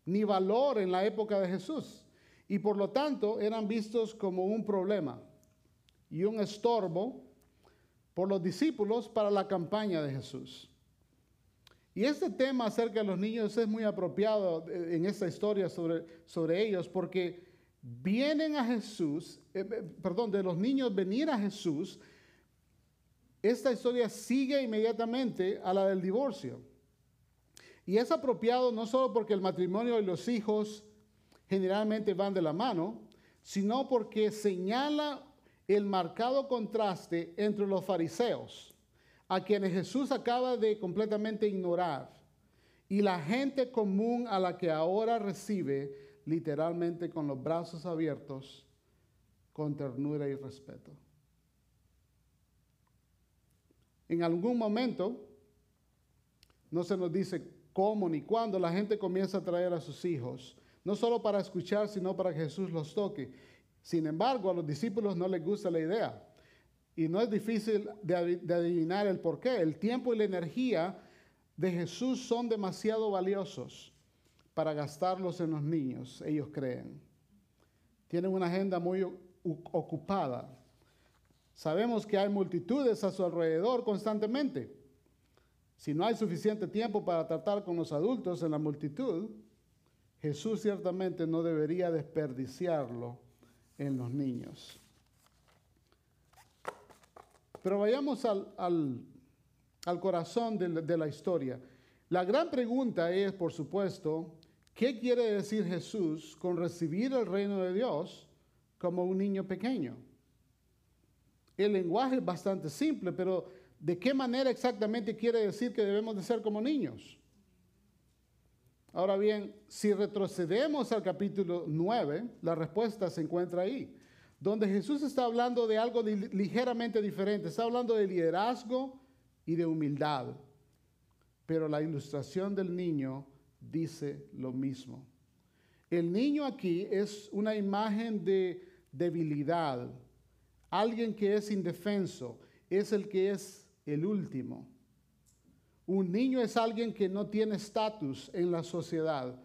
ni valor en la época de Jesús. Y por lo tanto eran vistos como un problema y un estorbo por los discípulos para la campaña de Jesús. Y este tema acerca de los niños es muy apropiado eh, en esta historia sobre, sobre ellos porque vienen a Jesús, eh, eh, perdón, de los niños venir a Jesús, esta historia sigue inmediatamente a la del divorcio. Y es apropiado no solo porque el matrimonio y los hijos generalmente van de la mano, sino porque señala el marcado contraste entre los fariseos, a quienes Jesús acaba de completamente ignorar, y la gente común a la que ahora recibe literalmente con los brazos abiertos, con ternura y respeto. En algún momento, no se nos dice cómo ni cuándo, la gente comienza a traer a sus hijos, no solo para escuchar, sino para que Jesús los toque. Sin embargo, a los discípulos no les gusta la idea. Y no es difícil de, adivinar el por qué. El tiempo y la energía de Jesús son demasiado valiosos para gastarlos en los niños, ellos creen. Tienen una agenda muy ocupada. Sabemos que hay multitudes a su alrededor constantemente. Si no hay suficiente tiempo para tratar con los adultos en la multitud, Jesús ciertamente no debería desperdiciarlo en los niños. Pero vayamos al, corazón de la historia. La gran pregunta es, por supuesto, ¿qué quiere decir Jesús con recibir el reino de Dios como un niño pequeño? El lenguaje es bastante simple, pero ¿de qué manera exactamente quiere decir que debemos de ser como niños? Ahora bien, si retrocedemos al capítulo 9, la respuesta se encuentra ahí, donde Jesús está hablando de algo ligeramente diferente, está hablando de liderazgo y de humildad, pero la ilustración del niño dice lo mismo. El niño aquí es una imagen de debilidad, alguien que es indefenso, es el que es el último. Un niño es alguien que no tiene estatus en la sociedad.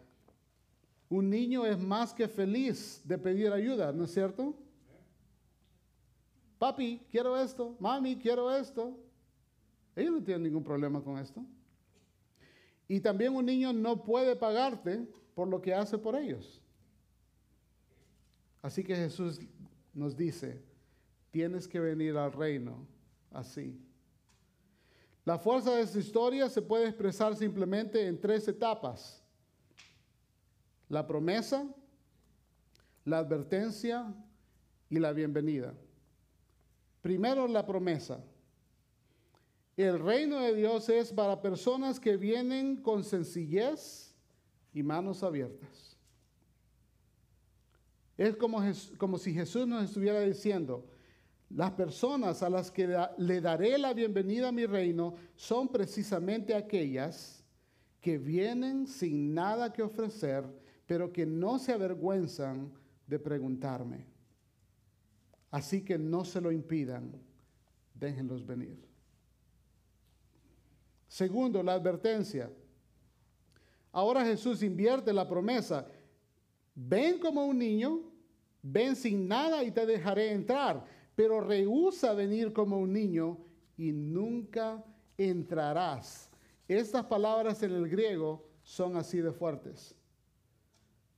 Un niño es más que feliz de pedir ayuda, ¿no es cierto? Papi, quiero esto. Mami, quiero esto. Ellos no tienen ningún problema con esto. Y también un niño no puede pagarte por lo que hace por ellos. Así que Jesús nos dice, tienes que venir al reino así. La fuerza de esta historia se puede expresar simplemente en tres etapas. La promesa, la advertencia y la bienvenida. Primero la promesa. El reino de Dios es para personas que vienen con sencillez y manos abiertas. Es como, como si Jesús nos estuviera diciendo, las personas a las que le daré la bienvenida a mi reino son precisamente aquellas que vienen sin nada que ofrecer, pero que no se avergüenzan de preguntarme. Así que no se lo impidan, déjenlos venir. Segundo, la advertencia. Ahora Jesús invierte la promesa. Ven como un niño, ven sin nada y te dejaré entrar pero rehúsa venir como un niño y nunca entrarás. Estas palabras en el griego son así de fuertes.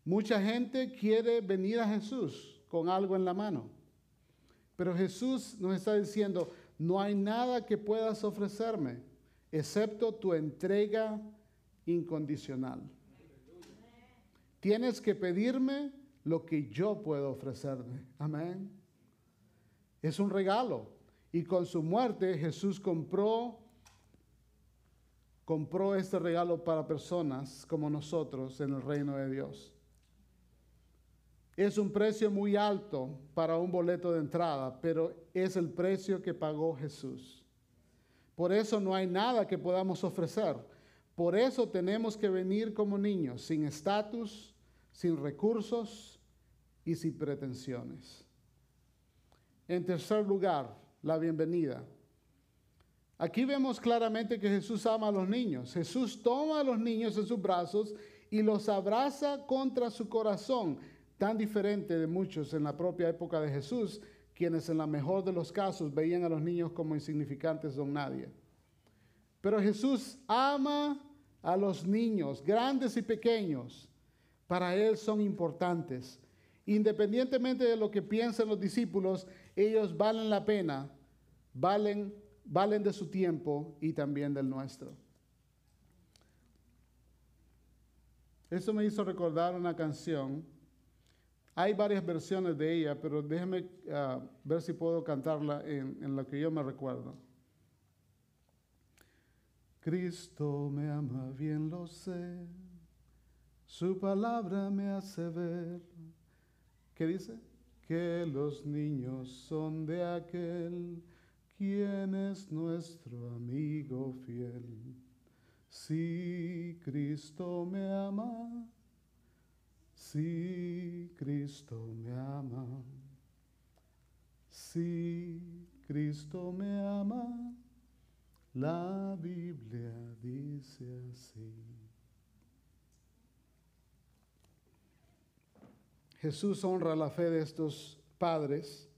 Mucha gente quiere venir a Jesús con algo en la mano, pero Jesús nos está diciendo, no hay nada que puedas ofrecerme excepto tu entrega incondicional. Tienes que pedirme lo que yo puedo ofrecerme. Amén. Es un regalo. Y con su muerte Jesús compró compró este regalo para personas como nosotros en el reino de Dios. Es un precio muy alto para un boleto de entrada, pero es el precio que pagó Jesús. Por eso no hay nada que podamos ofrecer. Por eso tenemos que venir como niños, sin estatus, sin recursos y sin pretensiones. En tercer lugar, la bienvenida. Aquí vemos claramente que Jesús ama a los niños. Jesús toma a los niños en sus brazos y los abraza contra su corazón, tan diferente de muchos en la propia época de Jesús, quienes en la mejor de los casos veían a los niños como insignificantes don nadie. Pero Jesús ama a los niños, grandes y pequeños. Para Él son importantes. Independientemente de lo que piensen los discípulos, ellos valen la pena, valen, valen de su tiempo y también del nuestro. Eso me hizo recordar una canción. Hay varias versiones de ella, pero déjeme ah, ver si puedo cantarla en, en que yo me recuerdo. Cristo me ama, bien lo sé. Su palabra me hace ver. ¿Qué dice? Que los niños son de aquel quien es nuestro amigo fiel. Si Cristo me ama, si Cristo me ama, si Cristo me ama, la Biblia dice así. Jesús honra la fe de estos padres.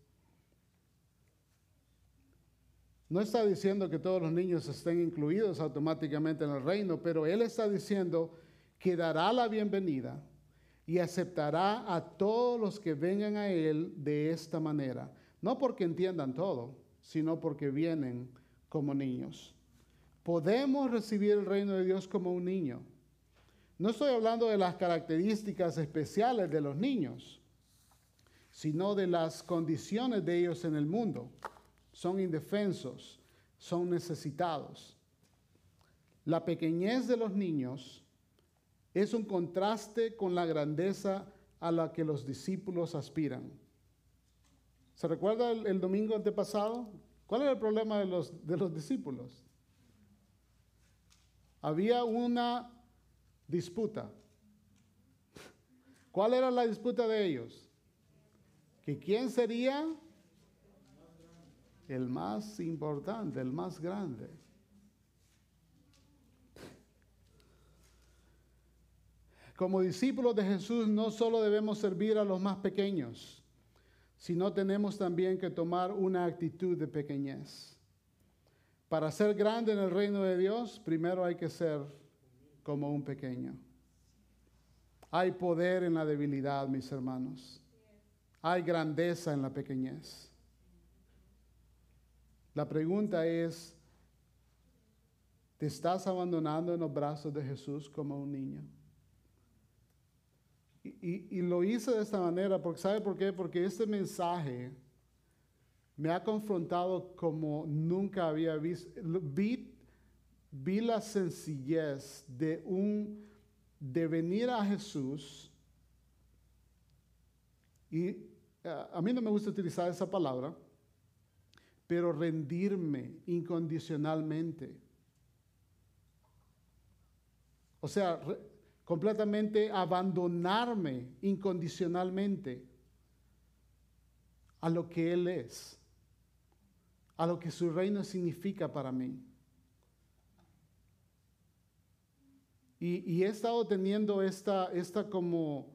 No está diciendo que todos los niños estén incluidos automáticamente en el reino, pero Él está diciendo que dará la bienvenida y aceptará a todos los que vengan a Él de esta manera. No porque entiendan todo, sino porque vienen como niños. Podemos recibir el reino de Dios como un niño. No estoy hablando de las características especiales de los niños, sino de las condiciones de ellos en el mundo. Son indefensos, son necesitados. La pequeñez de los niños es un contraste con la grandeza a la que los discípulos aspiran. ¿Se recuerda el, domingo antepasado? ¿Cuál era el problema de los, de los discípulos? Había una disputa. ¿Cuál era la disputa de ellos? Que quién sería el más importante, el más grande. Como discípulos de Jesús no solo debemos servir a los más pequeños, sino tenemos también que tomar una actitud de pequeñez. Para ser grande en el reino de Dios, primero hay que ser como un pequeño. Hay poder en la debilidad, mis hermanos. Hay grandeza en la pequeñez. La pregunta es, ¿te estás abandonando en los brazos de Jesús como un niño? Y, lo hice de esta manera, porque ¿sabe por qué? Porque este mensaje me ha confrontado como nunca había visto. Vi, vi la sencillez de un de venir a Jesús y a mí no me gusta utilizar esa palabra, pero rendirme incondicionalmente. O sea, re- completamente abandonarme incondicionalmente a lo que Él es, a lo que su reino significa para mí. Y, he estado teniendo esta, esta como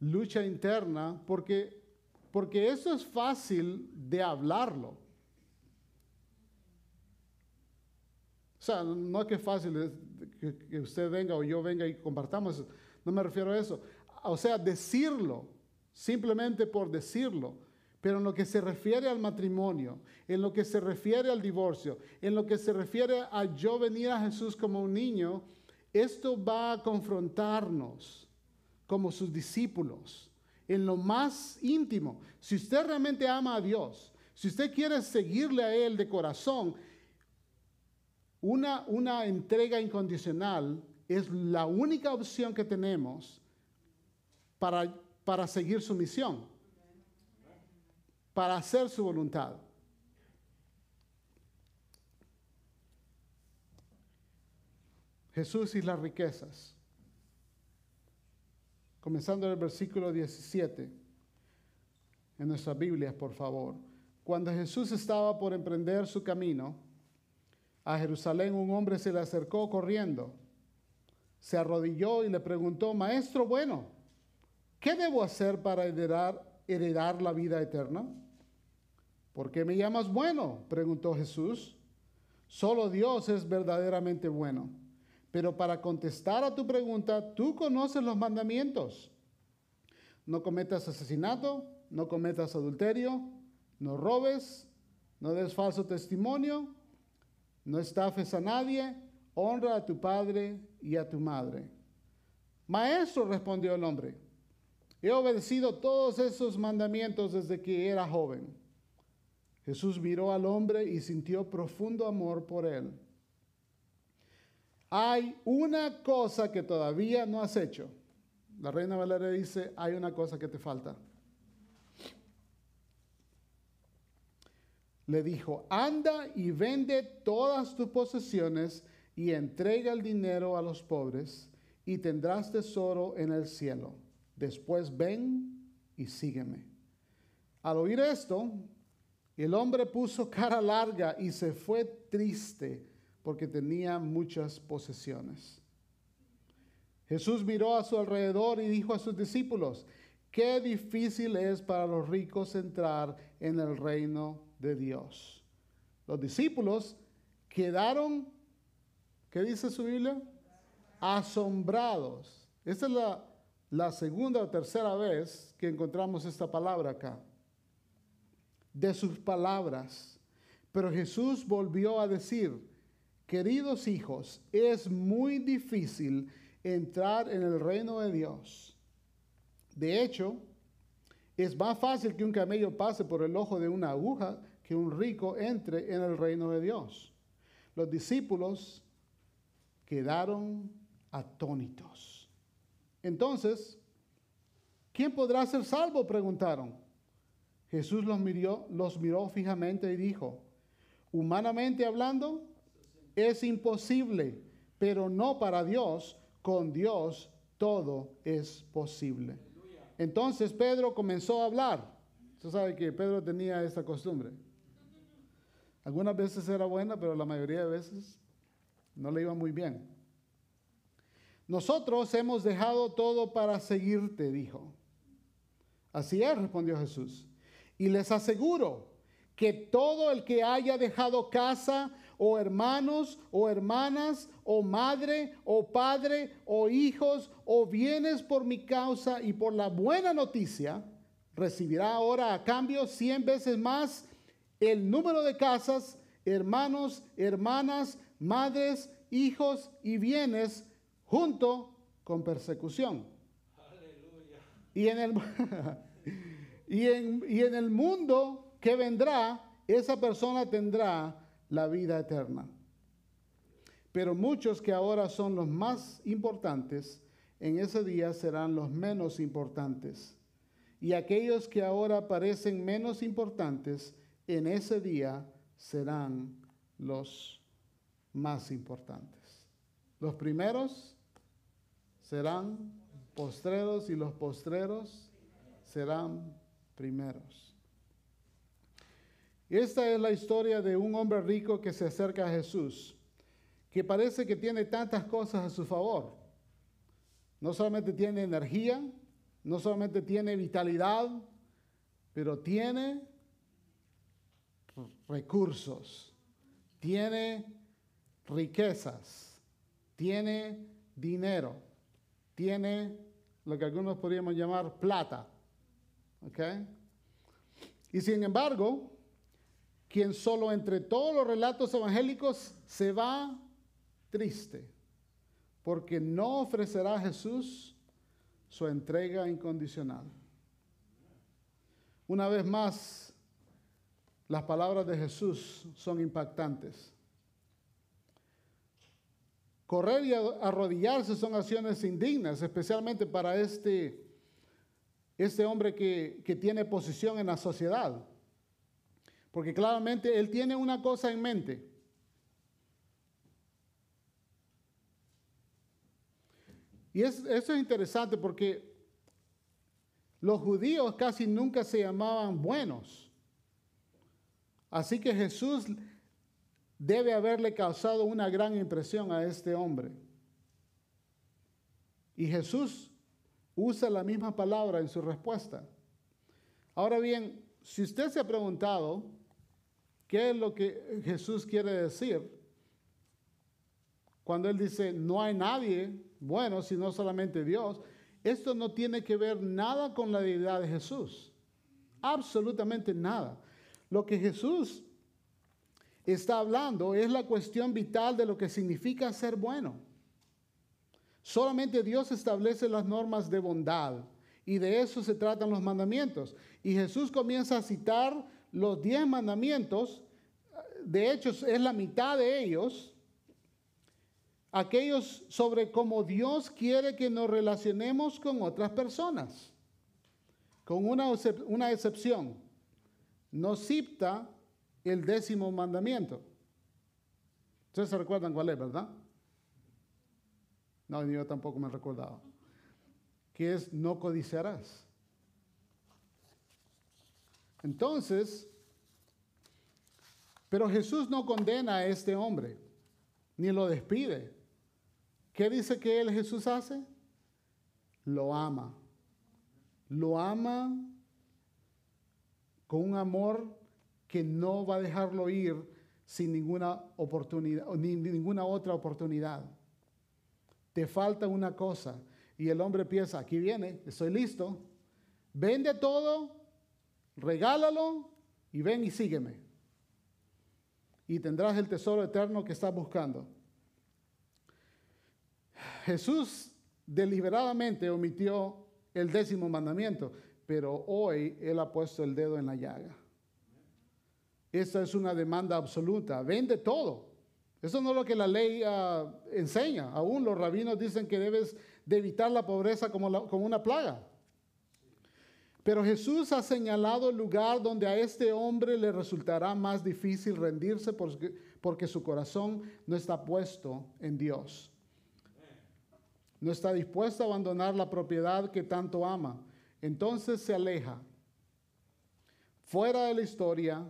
lucha interna porque, porque eso es fácil de hablarlo. O sea, no es que es fácil que, usted venga o yo venga y compartamos, no me refiero a eso. O sea, decirlo, simplemente por decirlo, pero en lo que se refiere al matrimonio, en lo que se refiere al divorcio, en lo que se refiere a yo venir a Jesús como un niño, esto va a confrontarnos como sus discípulos en lo más íntimo. Si usted realmente ama a Dios, si usted quiere seguirle a Él de corazón, una, una entrega incondicional es la única opción que tenemos para, para seguir su misión, para hacer su voluntad. Jesús y las riquezas. Comenzando en el versículo 17, en nuestras Biblias, por favor. Cuando Jesús estaba por emprender su camino a Jerusalén, un hombre se le acercó corriendo, se arrodilló y le preguntó, Maestro bueno, ¿qué debo hacer para heredar, la vida eterna? ¿Por qué me llamas bueno? preguntó Jesús. Solo Dios es verdaderamente bueno. Pero para contestar a tu pregunta, tú conoces los mandamientos. No cometas asesinato, no cometas adulterio, no robes, no des falso testimonio, no estafes a nadie, honra a tu padre y a tu madre. Maestro, respondió el hombre, He obedecido todos esos mandamientos desde que era joven. Jesús miró al hombre y sintió profundo amor por él. Hay una cosa que todavía no has hecho. La reina Valeria dice, hay una cosa que te falta. Le dijo, anda y vende todas tus posesiones y entrega el dinero a los pobres y tendrás tesoro en el cielo. Después ven y sígueme. Al oír esto, el hombre puso cara larga y se fue triste porque tenía muchas posesiones. Jesús miró a su alrededor y dijo a sus discípulos, qué difícil es para los ricos entrar en el reino de Dios. Los discípulos quedaron, ¿qué dice su Biblia? Asombrados. Esta es la, la segunda o tercera vez que encontramos esta palabra acá. De sus palabras. Pero Jesús volvió a decir, queridos hijos, es muy difícil entrar en el reino de Dios. De hecho, es más fácil que un camello pase por el ojo de una aguja que un rico entre en el reino de Dios. Los discípulos quedaron atónitos. Entonces, ¿quién podrá ser salvo? preguntaron. Jesús los miró, los miró fijamente y dijo, humanamente hablando, es imposible, pero no para Dios. Con Dios todo es posible. Entonces Pedro comenzó a hablar. Usted sabe que Pedro tenía esta costumbre. Algunas veces era buena, pero la mayoría de veces no le iba muy bien. Nosotros hemos dejado todo para seguirte, dijo. Así es, respondió Jesús. Y les aseguro que todo el que haya dejado casa o hermanos o hermanas o madre o padre o hijos o bienes por mi causa y por la buena noticia, recibirá ahora a cambio cien veces más el número de casas, hermanos, hermanas, madres, hijos y bienes junto con persecución. Y en, el, y, en, y en el mundo que vendrá, esa persona tendrá la vida eterna. Pero muchos que ahora son los más importantes, en ese día serán los menos importantes. Y aquellos que ahora parecen menos importantes, en ese día serán los más importantes. Los primeros serán postreros y los postreros serán primeros. Esta es la historia de un hombre rico que se acerca a Jesús, que parece que tiene tantas cosas a su favor. No solamente tiene energía, no solamente tiene vitalidad, pero tiene recursos, tiene riquezas, tiene dinero, tiene lo que algunos podríamos llamar plata. ¿Ok? Y sin embargo, quien solo entre todos los relatos evangélicos se va triste, porque no ofrecerá a Jesús su entrega incondicional. Una vez más, las palabras de Jesús son impactantes. Correr y arrodillarse son acciones indignas, especialmente para este, este hombre que, que tiene posición en la sociedad. Porque claramente él tiene una cosa en mente. Y eso es interesante porque los judíos casi nunca se llamaban buenos. Así que Jesús debe haberle causado una gran impresión a este hombre. Y Jesús usa la misma palabra en su respuesta. Ahora bien, si usted se ha preguntado, ¿Qué es lo que Jesús quiere decir? Cuando Él dice, no hay nadie bueno sino solamente Dios, esto no tiene que ver nada con la deidad de Jesús. Absolutamente nada. Lo que Jesús está hablando es la cuestión vital de lo que significa ser bueno. Solamente Dios establece las normas de bondad Y de eso se tratan los mandamientos. Y Jesús comienza a citar los diez mandamientos. De hecho, es la mitad de ellos. Aquellos sobre cómo Dios quiere que nos relacionemos con otras personas. Con una, una excepción. No cita el décimo mandamiento. Ustedes se recuerdan cuál es, ¿verdad? No, yo tampoco me recordaba. Que es no codiciarás. Entonces, pero Jesús no condena a este hombre, ni lo despide. ¿Qué dice que él Jesús hace? Lo ama. Lo ama con un amor que no va a dejarlo ir sin ninguna oportunidad, ni ninguna otra oportunidad. Te falta una cosa. Y el hombre piensa, aquí viene, estoy listo. Vende todo, regálalo y ven y sígueme. Y tendrás el tesoro eterno que estás buscando. Jesús deliberadamente omitió el décimo mandamiento, pero hoy Él ha puesto el dedo en la llaga. Esta es una demanda absoluta. Vende todo. Eso no es lo que la ley ah, enseña. Aún los rabinos dicen que debes de evitar la pobreza como, una plaga. Pero Jesús ha señalado el lugar donde a este hombre le resultará más difícil rendirse porque su corazón no está puesto en Dios. No está dispuesto a abandonar la propiedad que tanto ama. Entonces se aleja fuera de la historia,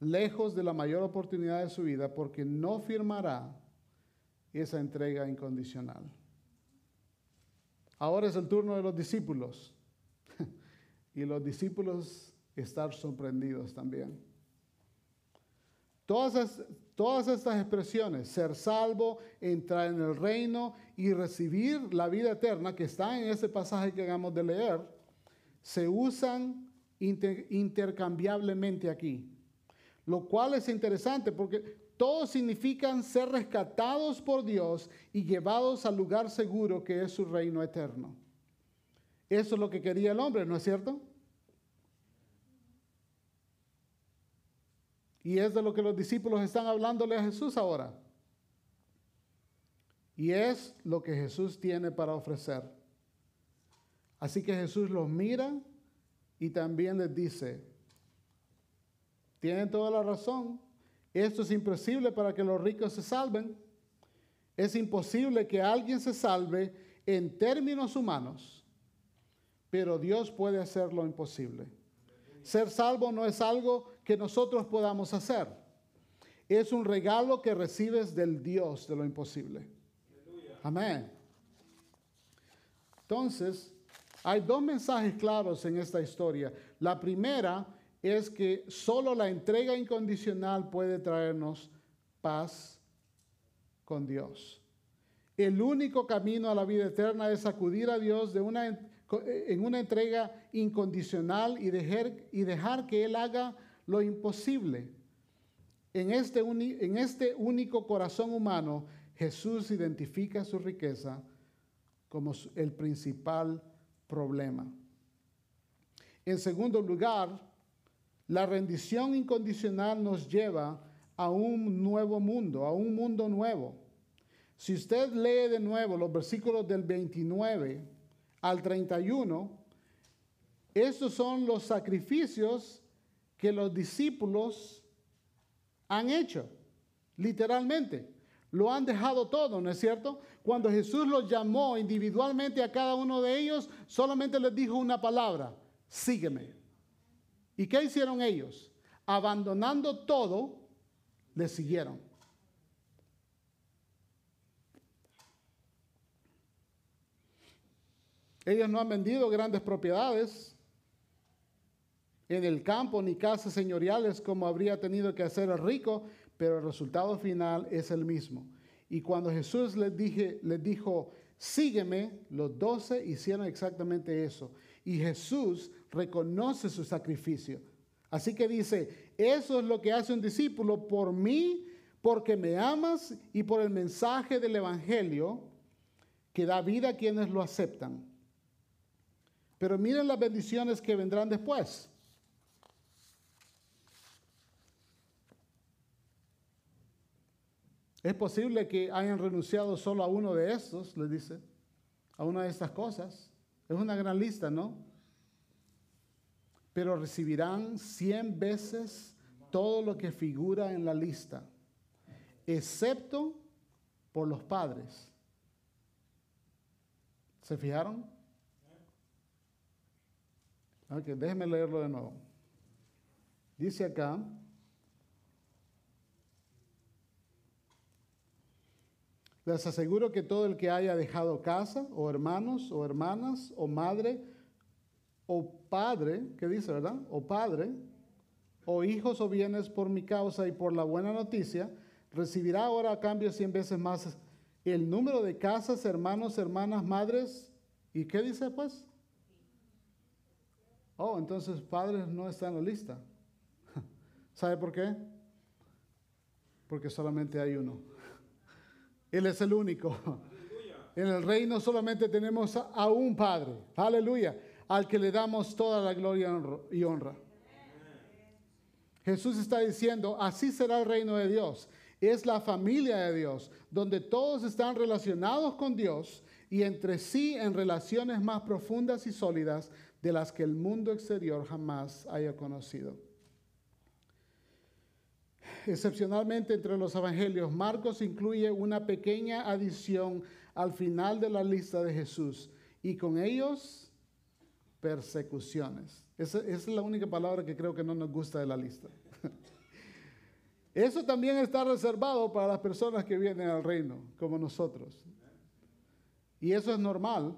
lejos de la mayor oportunidad de su vida, porque no firmará esa entrega incondicional. Ahora es el turno de los discípulos. y los discípulos estar sorprendidos también. Todas, todas estas expresiones, ser salvo, entrar en el reino y recibir la vida eterna que está en ese pasaje que acabamos de leer, se usan inter- intercambiablemente aquí. Lo cual es interesante porque todos significan ser rescatados por Dios y llevados al lugar seguro que es su reino eterno. Eso es lo que quería el hombre, ¿no es cierto? Y es de lo que los discípulos están hablándole a Jesús ahora. Y es lo que Jesús tiene para ofrecer. Así que Jesús los mira y también les dice, tienen toda la razón, esto es imposible para que los ricos se salven. Es imposible que alguien se salve en términos humanos, pero Dios puede hacer lo imposible. Ser salvo no es algo que nosotros podamos hacer. Es un regalo que recibes del Dios de lo imposible. Amén. Entonces, hay dos mensajes claros en esta historia. La primera es que solo la entrega incondicional puede traernos paz con Dios. El único camino a la vida eterna es acudir a Dios una, en una entrega incondicional y dejar, que Él haga lo imposible. En este, en este único corazón humano, Jesús identifica su riqueza como el principal problema. En segundo lugar, la rendición incondicional nos lleva a un nuevo mundo, a un mundo nuevo. Si usted lee de nuevo los versículos del 29 al 31, estos son los sacrificios que los discípulos han hecho, literalmente. Lo han dejado todo, ¿no es cierto? Cuando Jesús los llamó individualmente a cada uno de ellos, solamente les dijo una palabra, sígueme. ¿Y qué hicieron ellos? Abandonando todo, le siguieron. Ellos no han vendido grandes propiedades en el campo ni casas señoriales como habría tenido que hacer el rico, pero el resultado final es el mismo. Y cuando Jesús les, dije, les dijo, sígueme, los doce hicieron exactamente eso. Y Jesús reconoce su sacrificio. Así que dice, eso es lo que hace un discípulo por mí, porque me amas y por el mensaje del Evangelio que da vida a quienes lo aceptan. Pero miren las bendiciones que vendrán después. Es posible que hayan renunciado solo a uno de estos, les dice, a una de estas cosas. Es una gran lista, ¿no? Pero recibirán cien veces todo lo que figura en la lista, excepto por los padres. ¿Se fijaron? Ok, déjenme leerlo de nuevo. Dice acá, les aseguro que todo el que haya dejado casa, o hermanos, o hermanas, o madre, o padre, ¿qué dice, verdad? O padre, o hijos o bienes por mi causa y por la buena noticia, recibirá ahora a cambio cien veces más el número de casas, hermanos, hermanas, madres, ¿y qué dice pues? Oh, entonces padres no están en la lista. ¿Sabe por qué? Porque solamente hay uno. Él es el único. En el reino solamente tenemos a un Padre. Aleluya. Al que le damos toda la gloria y honra. Jesús está diciendo, así será el reino de Dios. Es la familia de Dios, donde todos están relacionados con Dios y entre sí en relaciones más profundas y sólidas de las que el mundo exterior jamás haya conocido. Excepcionalmente entre los evangelios, Marcos incluye una pequeña adición al final de la lista de Jesús y con ellos persecuciones. Esa, es la única palabra que creo que no nos gusta de la lista. Eso también está reservado para las personas que vienen al reino, como nosotros. Y eso es normal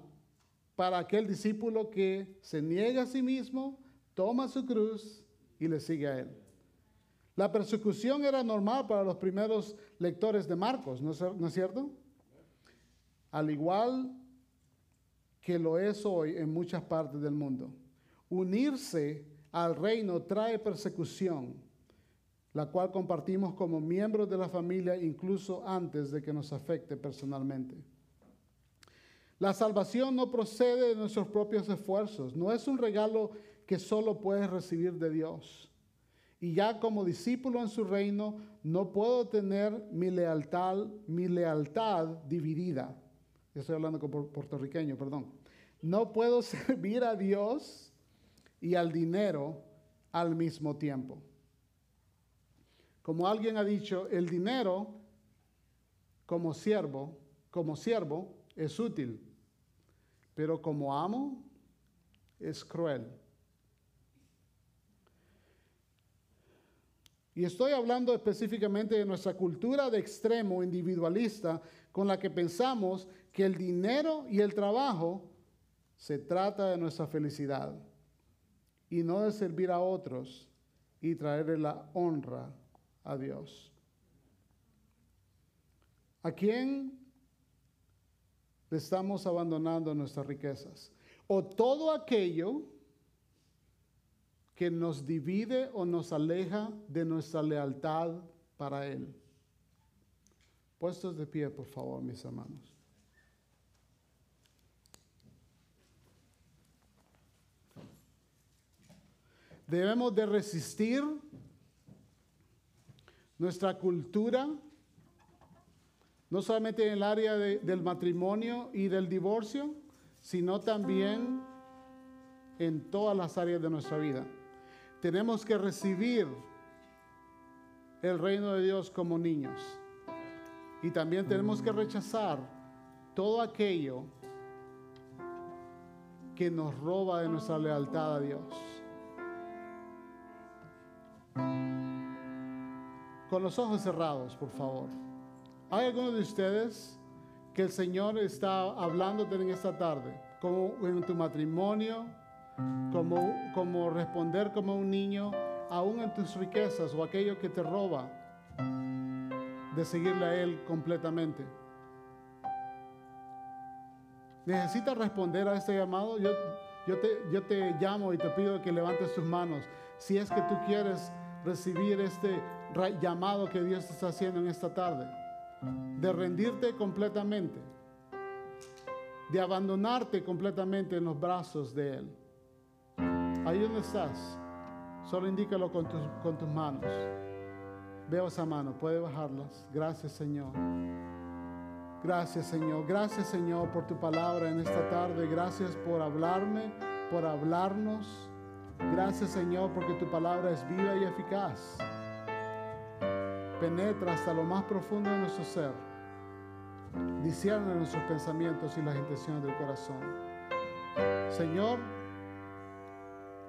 para aquel discípulo que se niega a sí mismo, toma su cruz y le sigue a él. La persecución era normal para los primeros lectores de Marcos, ¿no es cierto? Al igual que lo es hoy en muchas partes del mundo. Unirse al reino trae persecución, la cual compartimos como miembros de la familia incluso antes de que nos afecte personalmente. La salvación no procede de nuestros propios esfuerzos, no es un regalo que solo puedes recibir de Dios. Y ya como discípulo en su reino, no puedo tener mi lealtad, mi lealtad dividida. Estoy hablando como puertorriqueño, perdón. No puedo servir a Dios y al dinero al mismo tiempo. Como alguien ha dicho, el dinero como siervo, como siervo es útil, pero como amo es cruel. Y estoy hablando específicamente de nuestra cultura de extremo individualista con la que pensamos que el dinero y el trabajo se trata de nuestra felicidad y no de servir a otros y traerle la honra a Dios. ¿A quién le estamos abandonando nuestras riquezas? O todo aquello que nos divide o nos aleja de nuestra lealtad para Él. Puestos de pie, por favor, mis hermanos. Debemos de resistir nuestra cultura, no solamente en el área del matrimonio y del divorcio, sino también en todas las áreas de nuestra vida. Tenemos que recibir el reino de Dios como niños. Y también tenemos que rechazar todo aquello que nos roba de nuestra lealtad a Dios. Con los ojos cerrados, por favor. ¿Hay alguno de ustedes que el Señor está hablándote en esta tarde? Como en tu matrimonio, como, como responder como un niño, aún en tus riquezas o aquello que te roba, de seguirle a Él completamente. ¿Necesitas responder a este llamado? Yo, yo, te, yo te llamo y te pido que levantes tus manos. Si es que tú quieres recibir este llamado que Dios te está haciendo en esta tarde, de rendirte completamente, de abandonarte completamente en los brazos de Él. Ahí donde estás, solo indícalo con tus, manos. Veo esa mano, puede bajarlas. Gracias Señor. Gracias Señor. Gracias Señor por tu palabra en esta tarde. Gracias por hablarme, por hablarnos. Gracias Señor porque tu palabra es viva y eficaz. Penetra hasta lo más profundo de nuestro ser. Discierne nuestros pensamientos y las intenciones del corazón. Señor,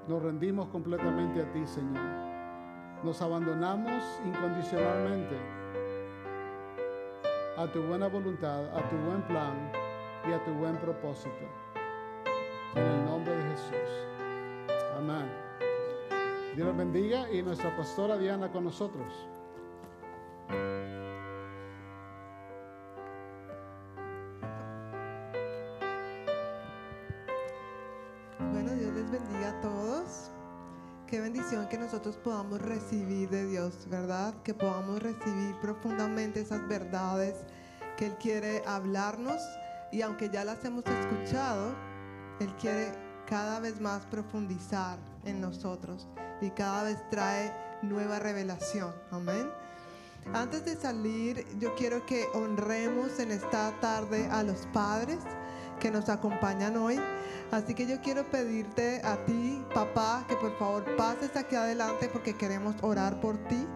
nos rendimos completamente a ti, Señor. Nos abandonamos incondicionalmente a tu buena voluntad, a tu buen plan y a tu buen propósito. En el nombre de Jesús. Amén. Dios bendiga y nuestra pastora Diana con nosotros. Nosotros podamos recibir de Dios, ¿verdad? Que podamos recibir profundamente esas verdades que Él quiere hablarnos y aunque ya las hemos escuchado, Él quiere cada vez más profundizar en nosotros y cada vez trae nueva revelación. Amén. Antes de salir, yo quiero que honremos en esta tarde a los padres que nos acompañan hoy. Así que yo quiero pedirte a ti, papá, que por favor pases aquí adelante porque queremos orar por ti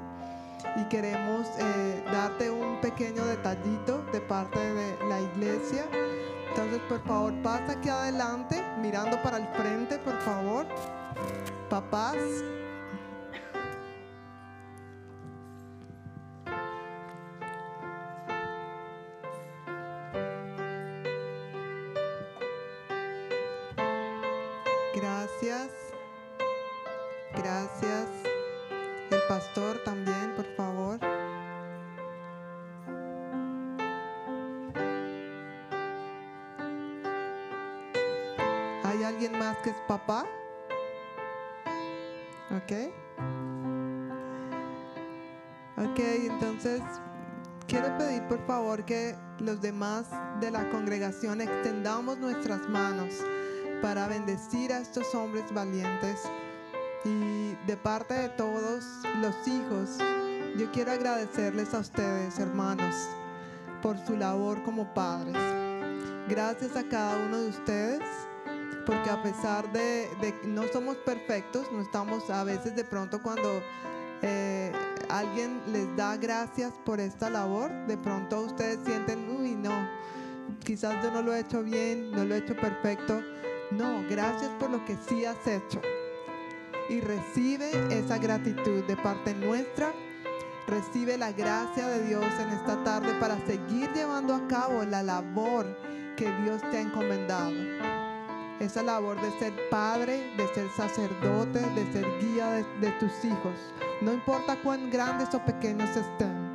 y queremos eh, darte un pequeño detallito de parte de la iglesia. Entonces, por favor, pasa aquí adelante, mirando para el frente, por favor. Papás, que los demás de la congregación extendamos nuestras manos para bendecir a estos hombres valientes. Y de parte de todos los hijos, yo quiero agradecerles a ustedes, hermanos, por su labor como padres. Gracias a cada uno de ustedes, porque a pesar de, de no somos perfectos, no estamos a veces de pronto cuando eh, alguien les da gracias por esta labor, de pronto ustedes sienten, uy, no, quizás yo no lo he hecho bien, no lo he hecho perfecto. No, gracias por lo que sí has hecho. Y recibe esa gratitud de parte nuestra. Recibe la gracia de Dios en esta tarde para seguir llevando a cabo la labor que Dios te ha encomendado. Esa labor de ser padre, de ser sacerdote, de ser guía de, tus hijos. No importa cuán grandes o pequeños estén.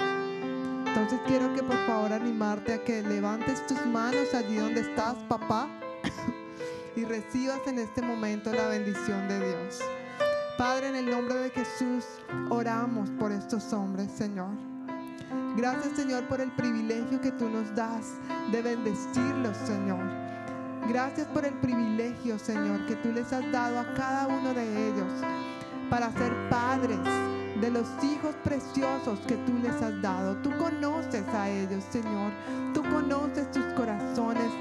Entonces quiero que por favor animarte a que levantes tus manos allí donde estás, papá y recibas en este momento la bendición de Dios. Padre, en el nombre de Jesús, oramos por estos hombres, Señor. Gracias, Señor, por el privilegio que tú nos das de bendecirlos, Señor. Gracias por el privilegio, Señor, que tú les has dado a cada uno de ellos para ser padres de los hijos preciosos que tú les has dado. Tú conoces a ellos, Señor. Tú conoces sus corazones.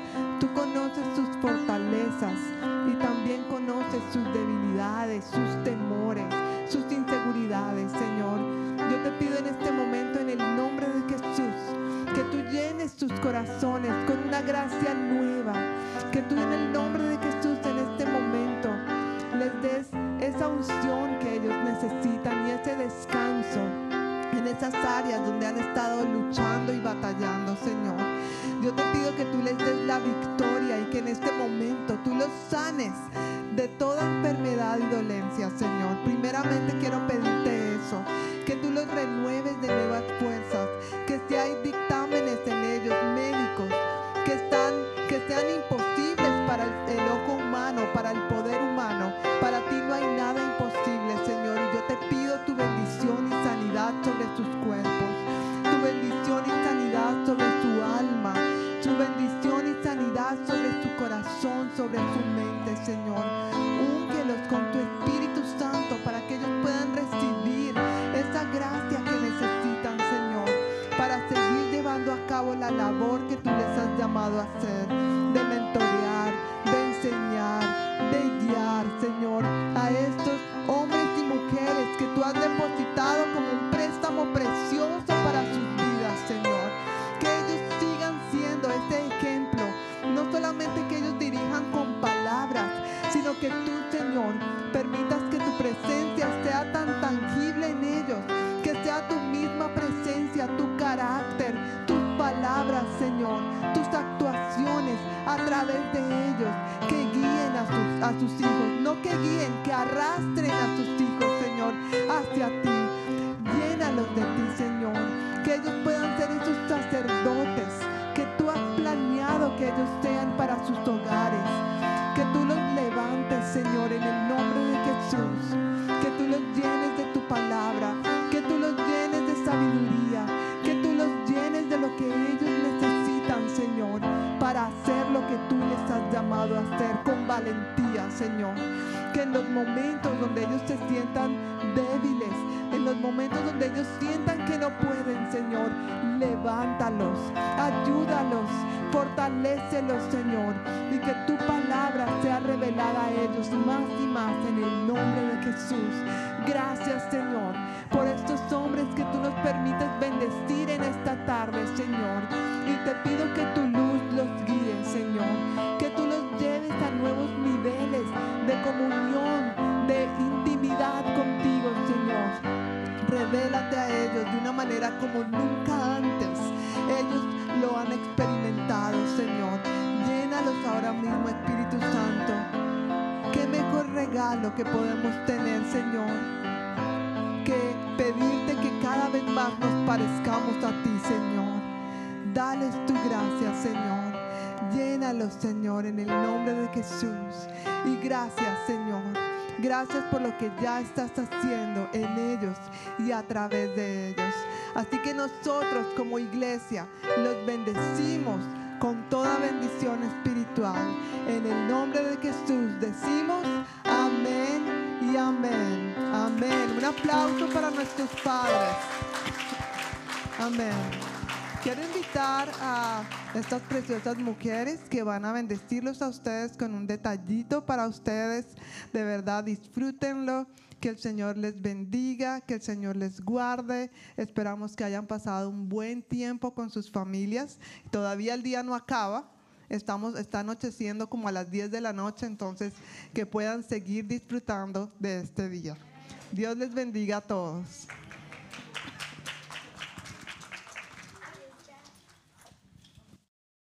Tú conoces sus fortalezas y también conoces sus debilidades, sus temores, sus inseguridades, Señor. Yo te pido en este momento, en el nombre de Jesús, que tú llenes sus corazones con una gracia nueva. Que tú en el nombre de Jesús en este momento les des esa unción que ellos necesitan y ese descanso en esas áreas donde han estado luchando y batallando, Señor. Yo te pido que tú les des la victoria y que en este momento tú los sanes de toda enfermedad y dolencia, Señor. Primeramente quiero pedirte eso, que tú los renueves de nuevas fuerzas, que si hay dictámenes en ellos, médicos, que, están, que sean imposibles para el, el ojo humano, para el poder humano. que podemos tener, Señor. Que pedirte que cada vez más nos parezcamos a ti, Señor. Dales tu gracia, Señor. Llénalos, Señor, en el nombre de Jesús. Y gracias, Señor. Gracias por lo que ya estás haciendo en ellos y a través de ellos. Así que nosotros como iglesia los bendecimos con toda bendición espiritual. En el nombre de Jesús decimos amén. Amén. Un aplauso para nuestros padres. Amén. Quiero invitar a estas preciosas mujeres que van a bendecirlos a ustedes con un detallito para ustedes. De verdad, disfrútenlo. Que el Señor les bendiga, que el Señor les guarde. Esperamos que hayan pasado un buen tiempo con sus familias. Todavía el día no acaba, Estamos, está anocheciendo como a las 10 de la noche, entonces que puedan seguir disfrutando de este día. Dios les bendiga a todos.